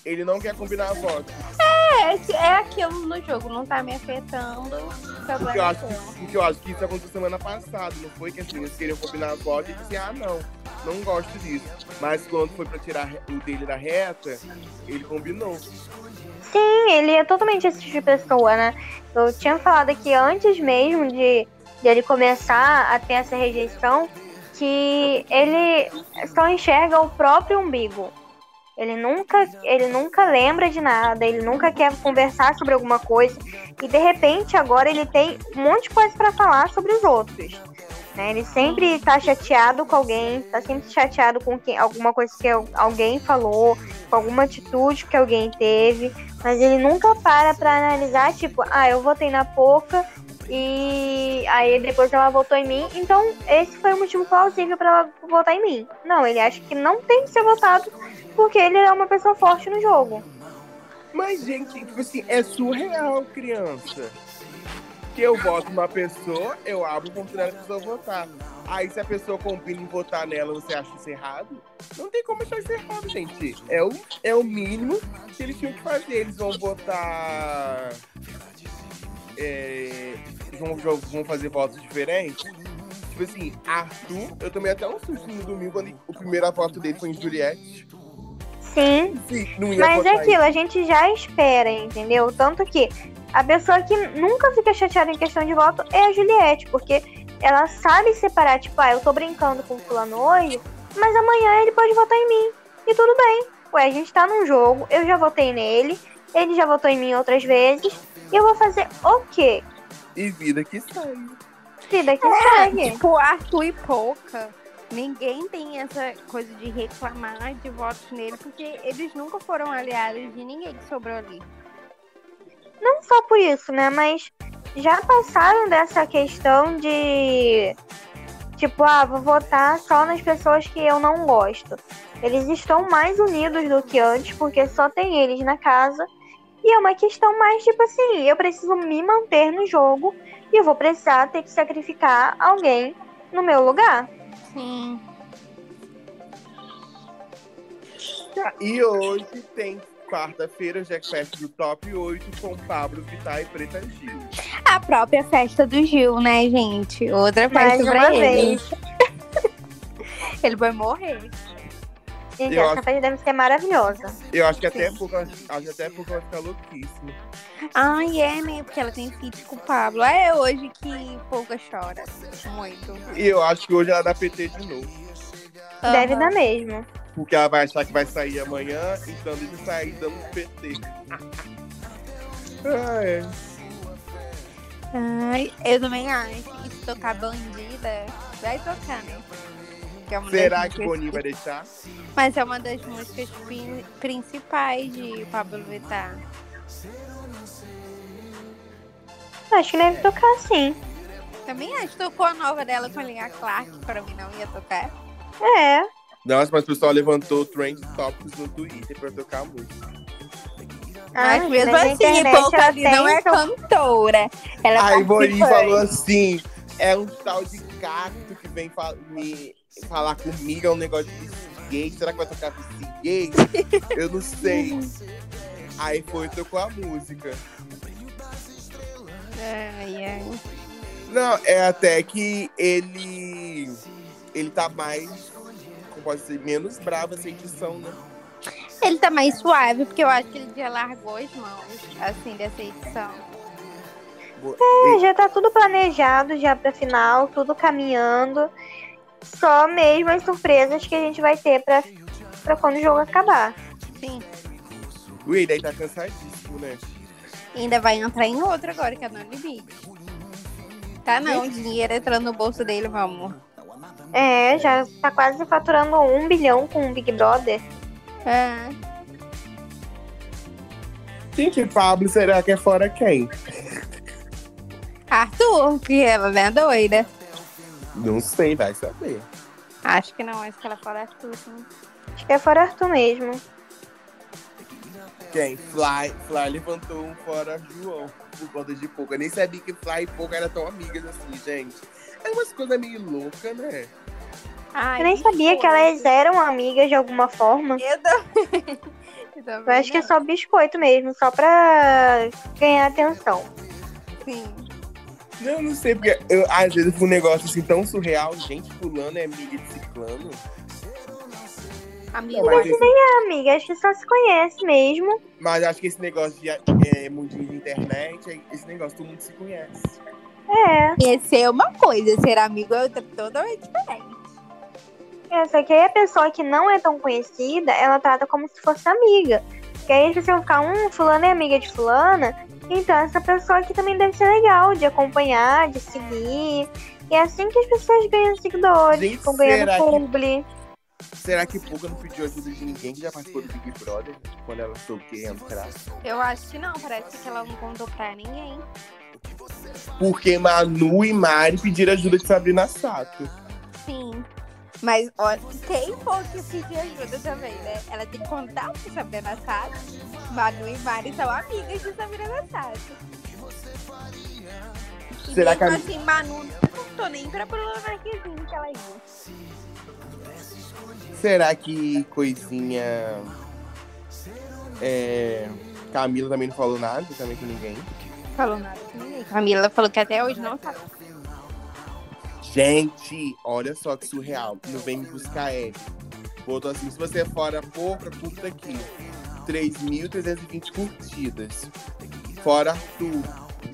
Speaker 1: ele não quer combinar voto.
Speaker 2: É, é aquilo no jogo, não tá me afetando.
Speaker 1: Porque eu,
Speaker 2: Problema
Speaker 1: acho que, porque eu acho que isso aconteceu semana passada, não foi que assim, eles queriam combinar voto e disse, ah, não, não gosto disso. Mas quando foi pra tirar o dele da reta, ele combinou.
Speaker 3: Sim, ele é totalmente esse tipo de pessoa, né? Eu tinha falado aqui antes mesmo de, de ele começar a ter essa rejeição, que ele só enxerga o próprio umbigo. Ele nunca, ele nunca lembra de nada, ele nunca quer conversar sobre alguma coisa. E de repente agora ele tem um monte de coisa pra falar sobre os outros. Né? Ele sempre tá chateado com alguém, tá sempre chateado com quem, alguma coisa que alguém falou, com alguma atitude que alguém teve, mas ele nunca para pra analisar, tipo, ah, eu votei na Poca e aí depois ela votou em mim, então esse foi o motivo plausível para ela votar em mim. Não, ele acha que não tem que ser votado porque ele é uma pessoa forte no jogo.
Speaker 1: Mas, gente, tipo assim, é surreal, criança que eu voto numa pessoa, eu abro oportunidade da pessoa votar. Aí se a pessoa combina em votar nela, você acha isso errado? Não tem como achar isso errado, gente. É o, é o mínimo que eles tinham que fazer. Eles vão votar. É, vão, vão fazer votos diferentes. Tipo assim, Arthur, eu tomei até um susto no domingo quando o primeiro voto dele foi em Juliette.
Speaker 3: Sim. Sim Mas é aquilo, a gente já espera, entendeu? Tanto que a pessoa que nunca fica chateada em questão de voto é a Juliette, porque ela sabe separar, tipo, ah, eu tô brincando com o fulano hoje, mas amanhã ele pode votar em mim. E tudo bem. Ué, a gente tá num jogo, eu já votei nele, ele já votou em mim outras vezes, e eu vou fazer o quê?
Speaker 1: E vida que segue.
Speaker 3: Vida que
Speaker 2: é,
Speaker 3: segue.
Speaker 2: Tipo, Arthur e Pouca. Ninguém tem essa coisa de reclamar de votos nele, porque eles nunca foram aliados de ninguém que sobrou ali
Speaker 3: não só por isso, né? Mas já passaram dessa questão de tipo, ah, vou votar só nas pessoas que eu não gosto. Eles estão mais unidos do que antes, porque só tem eles na casa. E é uma questão mais tipo assim, eu preciso me manter no jogo e eu vou precisar ter que sacrificar alguém no meu lugar.
Speaker 2: Sim.
Speaker 1: E hoje tem quarta-feira, Jackfest do Top 8 com Pablo Vittar e Preta Gil.
Speaker 2: A própria festa do Gil, né, gente? Outra festa pra ele. ele vai morrer.
Speaker 3: Gente, eu essa acho... festa deve ser maravilhosa.
Speaker 1: Eu acho que até pouco, acho até pouco vai ficar louquíssima.
Speaker 2: Ai, é, né? Porque ela tem feat com o Pablo. É hoje que Pouca chora. Muito.
Speaker 1: E eu acho que hoje ela dá PT de novo.
Speaker 3: Deve dar mesmo
Speaker 1: porque ela vai achar que vai sair amanhã, então deixa sair dando PT. ah, é.
Speaker 2: Ai, eu também acho que se tocar bandida, vai tocar, né?
Speaker 1: Que é Será que o Boninho vai deixar?
Speaker 2: Mas é uma das músicas principais de Pablo Vittar.
Speaker 3: Acho que deve tocar sim.
Speaker 2: Também acho que tocou a nova dela com a Linha Clark, pra mim não ia tocar.
Speaker 3: É.
Speaker 1: Nossa, mas o pessoal levantou trend topics no Twitter pra tocar música.
Speaker 2: Mas mesmo assim, pouco ali não é cantora. Ela
Speaker 1: Aí Boninho falou assim: é um tal de cacto que vem me falar comigo, é um negócio de gay. Será que vai tocar de gay? Eu não sei. Aí foi e tocou a música.
Speaker 2: Ai, ai.
Speaker 1: Não, é até que ele. Ele tá mais pode ser menos brava essa edição, né?
Speaker 2: Ele tá mais suave, porque eu acho que ele já largou as mãos, assim, dessa edição.
Speaker 3: É, já tá tudo planejado já pra final, tudo caminhando. Só mesmo as surpresas que a gente vai ter pra, pra quando o jogo acabar.
Speaker 2: Sim.
Speaker 1: O Ida tá cansadíssimo, né?
Speaker 2: ainda vai entrar em outro agora, que é no limite. Tá não, dinheiro entrando no bolso dele, vamos.
Speaker 3: É, já tá quase faturando um bilhão com o Big Brother.
Speaker 2: É.
Speaker 1: Gente, Pablo, será que é fora quem?
Speaker 2: Arthur, porque ela é doida.
Speaker 1: Não sei, vai saber.
Speaker 2: Acho que não, acho que ela é fora Arthur, sim.
Speaker 3: Acho que é fora Arthur mesmo.
Speaker 1: Quem? Fly, Fly levantou um fora João por conta de pouco. Eu nem sabia que Fly e pouco eram tão amigas assim, gente. É umas coisas meio loucas, né?
Speaker 3: Ai, eu nem sabia que elas eram amigas de alguma forma.
Speaker 2: Eu também.
Speaker 3: Eu, também eu acho não. que é só biscoito mesmo, só pra ganhar atenção.
Speaker 2: Sim.
Speaker 1: Eu não sei, porque eu, às vezes um negócio assim tão surreal, gente, fulano é amiga de ciclano.
Speaker 3: Amiga. Mas nem é amiga, acho que só se conhece mesmo.
Speaker 1: Mas acho que esse negócio de é, mundinho de internet, esse negócio todo mundo se conhece.
Speaker 3: É.
Speaker 2: Ser é uma coisa, ser amigo é outra totalmente diferente.
Speaker 3: É, só que aí a pessoa que não é tão conhecida, ela trata como se fosse amiga. E aí você vai ficar, um fulano é amiga de fulana, então essa pessoa aqui também deve ser legal de acompanhar, de seguir. E é assim que as pessoas ganham seguidores,
Speaker 1: Gente,
Speaker 3: ficam ganhando
Speaker 1: será que-
Speaker 3: publi.
Speaker 1: Será que Pouca não pediu ajuda de ninguém que já participou do Big Brother? Quando ela soube que ia entrar?
Speaker 2: Eu acho que não, parece que ela não contou pra ninguém.
Speaker 1: Porque Manu e Mari pediram ajuda de Sabrina Sato.
Speaker 2: Sim. Mas olha, tem pouco que pedir ajuda também, né? Ela tem que contar pra Sabrina Sato. Manu e Mari são amigas de Sabrina Sato. E
Speaker 1: Será
Speaker 2: mesmo
Speaker 1: que a-
Speaker 2: assim, Manu não contou nem pra Bruna Marquezine que ela ia.
Speaker 1: Será que coisinha. É. Camila também não falou nada, também com ninguém.
Speaker 2: Falou nada com ninguém. Camila falou que até hoje não sabe.
Speaker 1: Gente, olha só que surreal. Não vem me buscar ele. Botou assim, se você é fora pouca, curta aqui. 3.320 curtidas. Fora Arthur,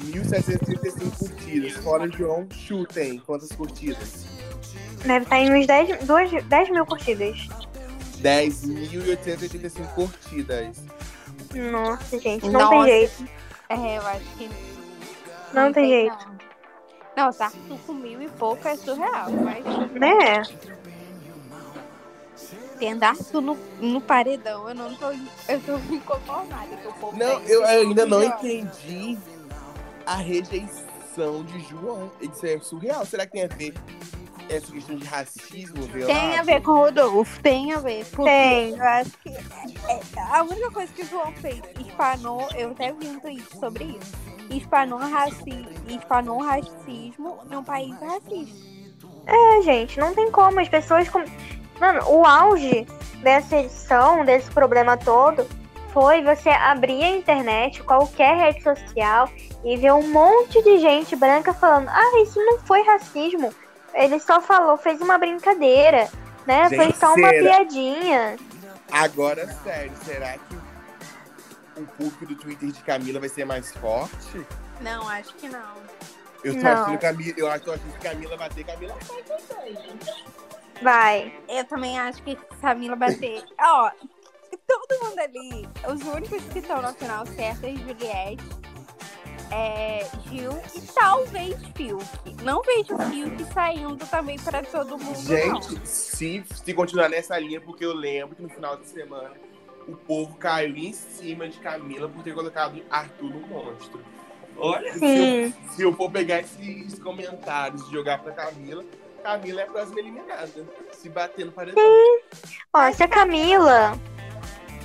Speaker 1: 1.735 curtidas. Fora João, chutem quantas curtidas?
Speaker 3: Deve estar em uns 10, duas, 10 mil curtidas.
Speaker 1: 10.885 curtidas.
Speaker 3: Nossa, gente, não
Speaker 2: Nossa.
Speaker 3: tem jeito.
Speaker 2: É, eu acho que.
Speaker 3: Não tem jeito.
Speaker 2: Não, Nossa, Arthur com mil e pouco é surreal, mas
Speaker 3: Né?
Speaker 2: tendo Arthur no, no paredão, eu não tô, eu tô inconformada que o povo
Speaker 1: Não,
Speaker 2: tem
Speaker 1: eu
Speaker 2: esse
Speaker 1: ainda não entendi a rejeição de João. Isso é surreal. Será que tem a ver essa questão de racismo?
Speaker 2: Tem a ver com o Rodolfo, tem a ver. Porque
Speaker 3: Tem.
Speaker 2: Eu acho que é, a única coisa que o João fez, espanou, eu até vi um tweet sobre isso. Espanou, raci, espanou racismo num país racista.
Speaker 3: É, gente, não tem como. As pessoas. Com... Mano, o auge dessa edição, desse problema todo, foi você abrir a internet, qualquer rede social, e ver um monte de gente branca falando: ah, isso não foi racismo. Ele só falou, fez uma brincadeira, né? foi
Speaker 1: Gente,
Speaker 3: só uma
Speaker 1: será?
Speaker 3: piadinha.
Speaker 1: Agora, sério, será que o público do Twitter de Camila vai ser mais forte?
Speaker 2: Não, acho que não.
Speaker 1: Eu tô
Speaker 3: Não.
Speaker 1: achando que Camila, eu acho tô achando que Camila vai ter Camila vai.
Speaker 3: Vai.
Speaker 2: Eu também acho que Camila bater. Ó, todo mundo ali, os únicos que estão na final certa é Juliette, é, Gil e talvez Fiuk. Não vejo Fiuk saindo também para todo mundo, não.
Speaker 1: Gente, se, se continuar nessa linha, porque eu lembro que no final de semana o povo caiu em cima de Camila por ter colocado Arthur no monstro. Olha, se
Speaker 3: Sim.
Speaker 1: eu, se eu for pegar esses comentários e jogar pra Camila, Camila é a próxima eliminada. Se bater no paredão.
Speaker 3: Ó, se a Camila.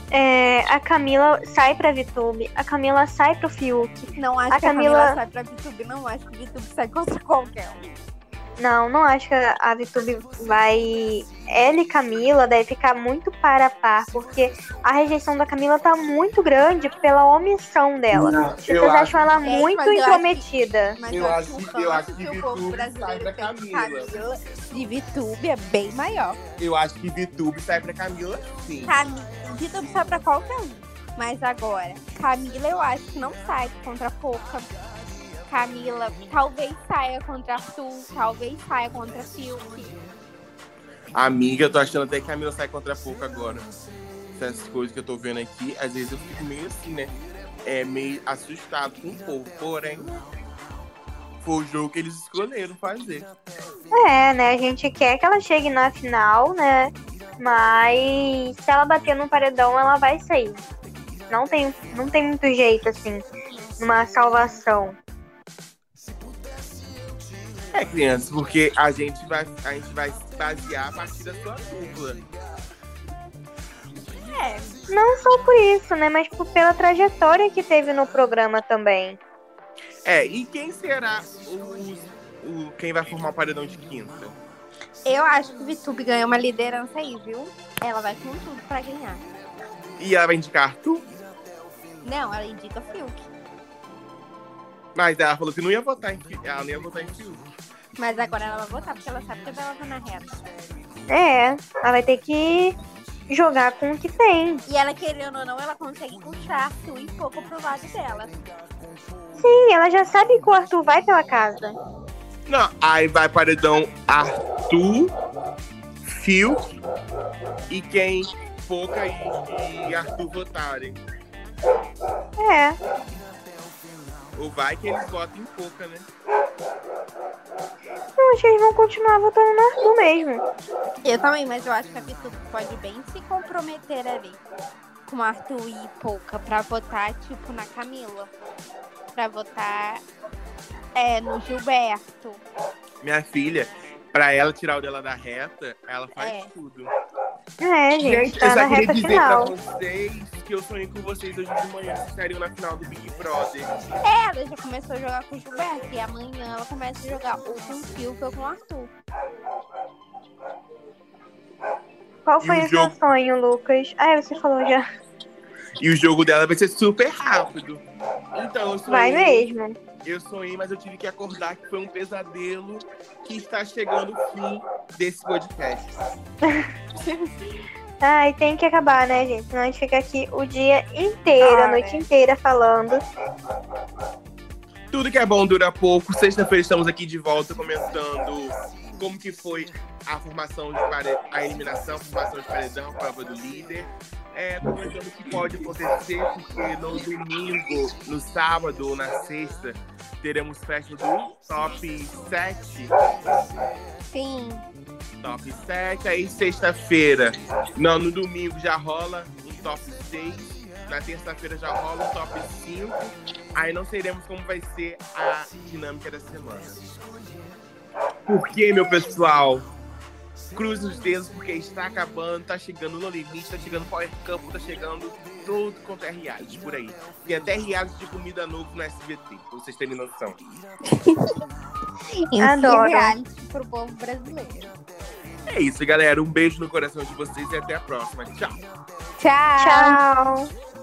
Speaker 3: é, a Camila sai pra VTube, a Camila sai pro Fiuk.
Speaker 2: Não acho
Speaker 3: A
Speaker 2: que a Camila
Speaker 3: Camila-
Speaker 2: sai pra VTube, não acho que VTube sai contra qualquer um.
Speaker 3: Não, não acho que a VTube vai. Ela e Camila deve ficar muito para a par, porque a rejeição da Camila tá muito grande pela omissão dela.
Speaker 1: Não,
Speaker 3: As
Speaker 1: eu
Speaker 3: pessoas
Speaker 1: acho,
Speaker 3: acham ela
Speaker 2: Gente,
Speaker 3: muito
Speaker 2: mas eu acho que-
Speaker 3: intrometida.
Speaker 2: Mas
Speaker 1: Eu
Speaker 2: eu
Speaker 1: acho que-
Speaker 2: que,
Speaker 1: eu acho que
Speaker 2: o
Speaker 1: VTube
Speaker 2: povo
Speaker 1: sai
Speaker 2: brasileiro
Speaker 1: pra
Speaker 2: tem de
Speaker 1: Camila.
Speaker 2: Camila de VTube é bem maior.
Speaker 1: eu acho que VTube sai pra Camila, sim.
Speaker 2: Cami... VTube sai pra qualquer um. Mas agora, Camila eu acho que não sai contra a Poca. Camila talvez saia contra Arthur, talvez saia contra Fiuk.
Speaker 1: Amiga, eu tô achando até que a Camila sai contra a pouco agora. Essas coisas que eu tô vendo aqui, às vezes eu fico meio assim, né? É meio assustado com o povo. Porém, foi o jogo que eles escolheram fazer.
Speaker 3: É, né? A gente quer que ela chegue na final, né? Mas se ela bater no paredão, ela vai sair. Não tem, não tem muito jeito, assim, numa salvação.
Speaker 1: É, crianças, porque a gente vai, a gente vai se basear a partir da sua dupla.
Speaker 2: É,
Speaker 3: Não só por isso, né? Mas por- pela trajetória que teve no programa também.
Speaker 1: É, e quem será o, o- quem vai formar o paredão de quinta?
Speaker 2: eu acho que VTube ganha uma liderança aí, viu? Ela vai com tudo pra ganhar.
Speaker 1: E ela vai indicar Arthur?
Speaker 2: Não, ela indica Fiuk.
Speaker 1: Mas ela falou que não ia votar em Fiuk. Ela não ia votar em Fiuk.
Speaker 2: Mas agora ela vai votar, porque ela sabe que ela tá na reta.
Speaker 3: É, ela vai ter que jogar com o que tem.
Speaker 2: E ela, querendo ou não, ela consegue puxar Arthur e pouco pro lado dela.
Speaker 3: Sim, ela já sabe que o Arthur vai pela casa.
Speaker 1: Não, aí vai paredão Arthur, Fiuk e quem Poca e, e Arthur votarem.
Speaker 3: É,
Speaker 1: Ou vai que eles votem em Poca, né?
Speaker 3: não, acho que eles vão continuar votando no Arthur mesmo.
Speaker 2: Eu também, mas eu acho que a Vitor pode bem se comprometer ali com Arthur e Pouca pra votar, tipo, na Camila. Pra votar é, no Gilberto.
Speaker 1: Minha filha, pra ela tirar o dela da reta, ela faz
Speaker 2: É.
Speaker 1: tudo.
Speaker 3: É, gente,
Speaker 1: Gente,
Speaker 3: tá
Speaker 1: eu
Speaker 3: na
Speaker 1: só queria dizer
Speaker 3: final.
Speaker 1: pra vocês que eu sonhei com vocês hoje de manhã. Vocês estariam na final do Big Brother.
Speaker 2: É, ela já começou a jogar com o Gilberto e amanhã ela começa a jogar ou com o Fiuk ou com o Arthur.
Speaker 3: Qual
Speaker 1: E
Speaker 3: foi
Speaker 1: o
Speaker 3: o seu
Speaker 1: jogo?
Speaker 3: sonho, Lucas? Ah, você falou já.
Speaker 1: E o jogo dela vai ser super rápido. Então, eu sonhei,
Speaker 3: Vai mesmo.
Speaker 1: Eu sonhei, mas eu tive que acordar que foi um pesadelo que está chegando o fim desse podcast.
Speaker 3: Ai, tem que acabar, né, gente? Senão a gente fica aqui o dia inteiro, a
Speaker 4: Ah,
Speaker 3: noite
Speaker 4: né?
Speaker 3: inteira falando.
Speaker 1: Tudo que é bom dura pouco. Sexta-feira estamos aqui de volta comentando como que foi a formação de pare... a eliminação, a formação de paredão, a prova do líder. É, comentando o que pode acontecer, porque no domingo, no sábado ou na sexta, teremos festa do top 7.
Speaker 2: Sim.
Speaker 1: Top 7. Aí sexta-feira, não, no domingo já rola um top 6. Na terça-feira já rola um top 5. Aí não sabemos como vai ser a dinâmica da semana. Porque, meu pessoal, cruze os dedos porque está acabando, tá chegando no limite, tá chegando Power Campo, tá chegando tudo quanto é reality por aí. Tem até reality de comida novo no SBT, pra vocês terem noção.
Speaker 3: Adoro.
Speaker 2: reality pro povo brasileiro.
Speaker 1: É isso, galera. Um beijo no coração de vocês e até a próxima. Tchau!
Speaker 2: Tchau.
Speaker 3: Tchau.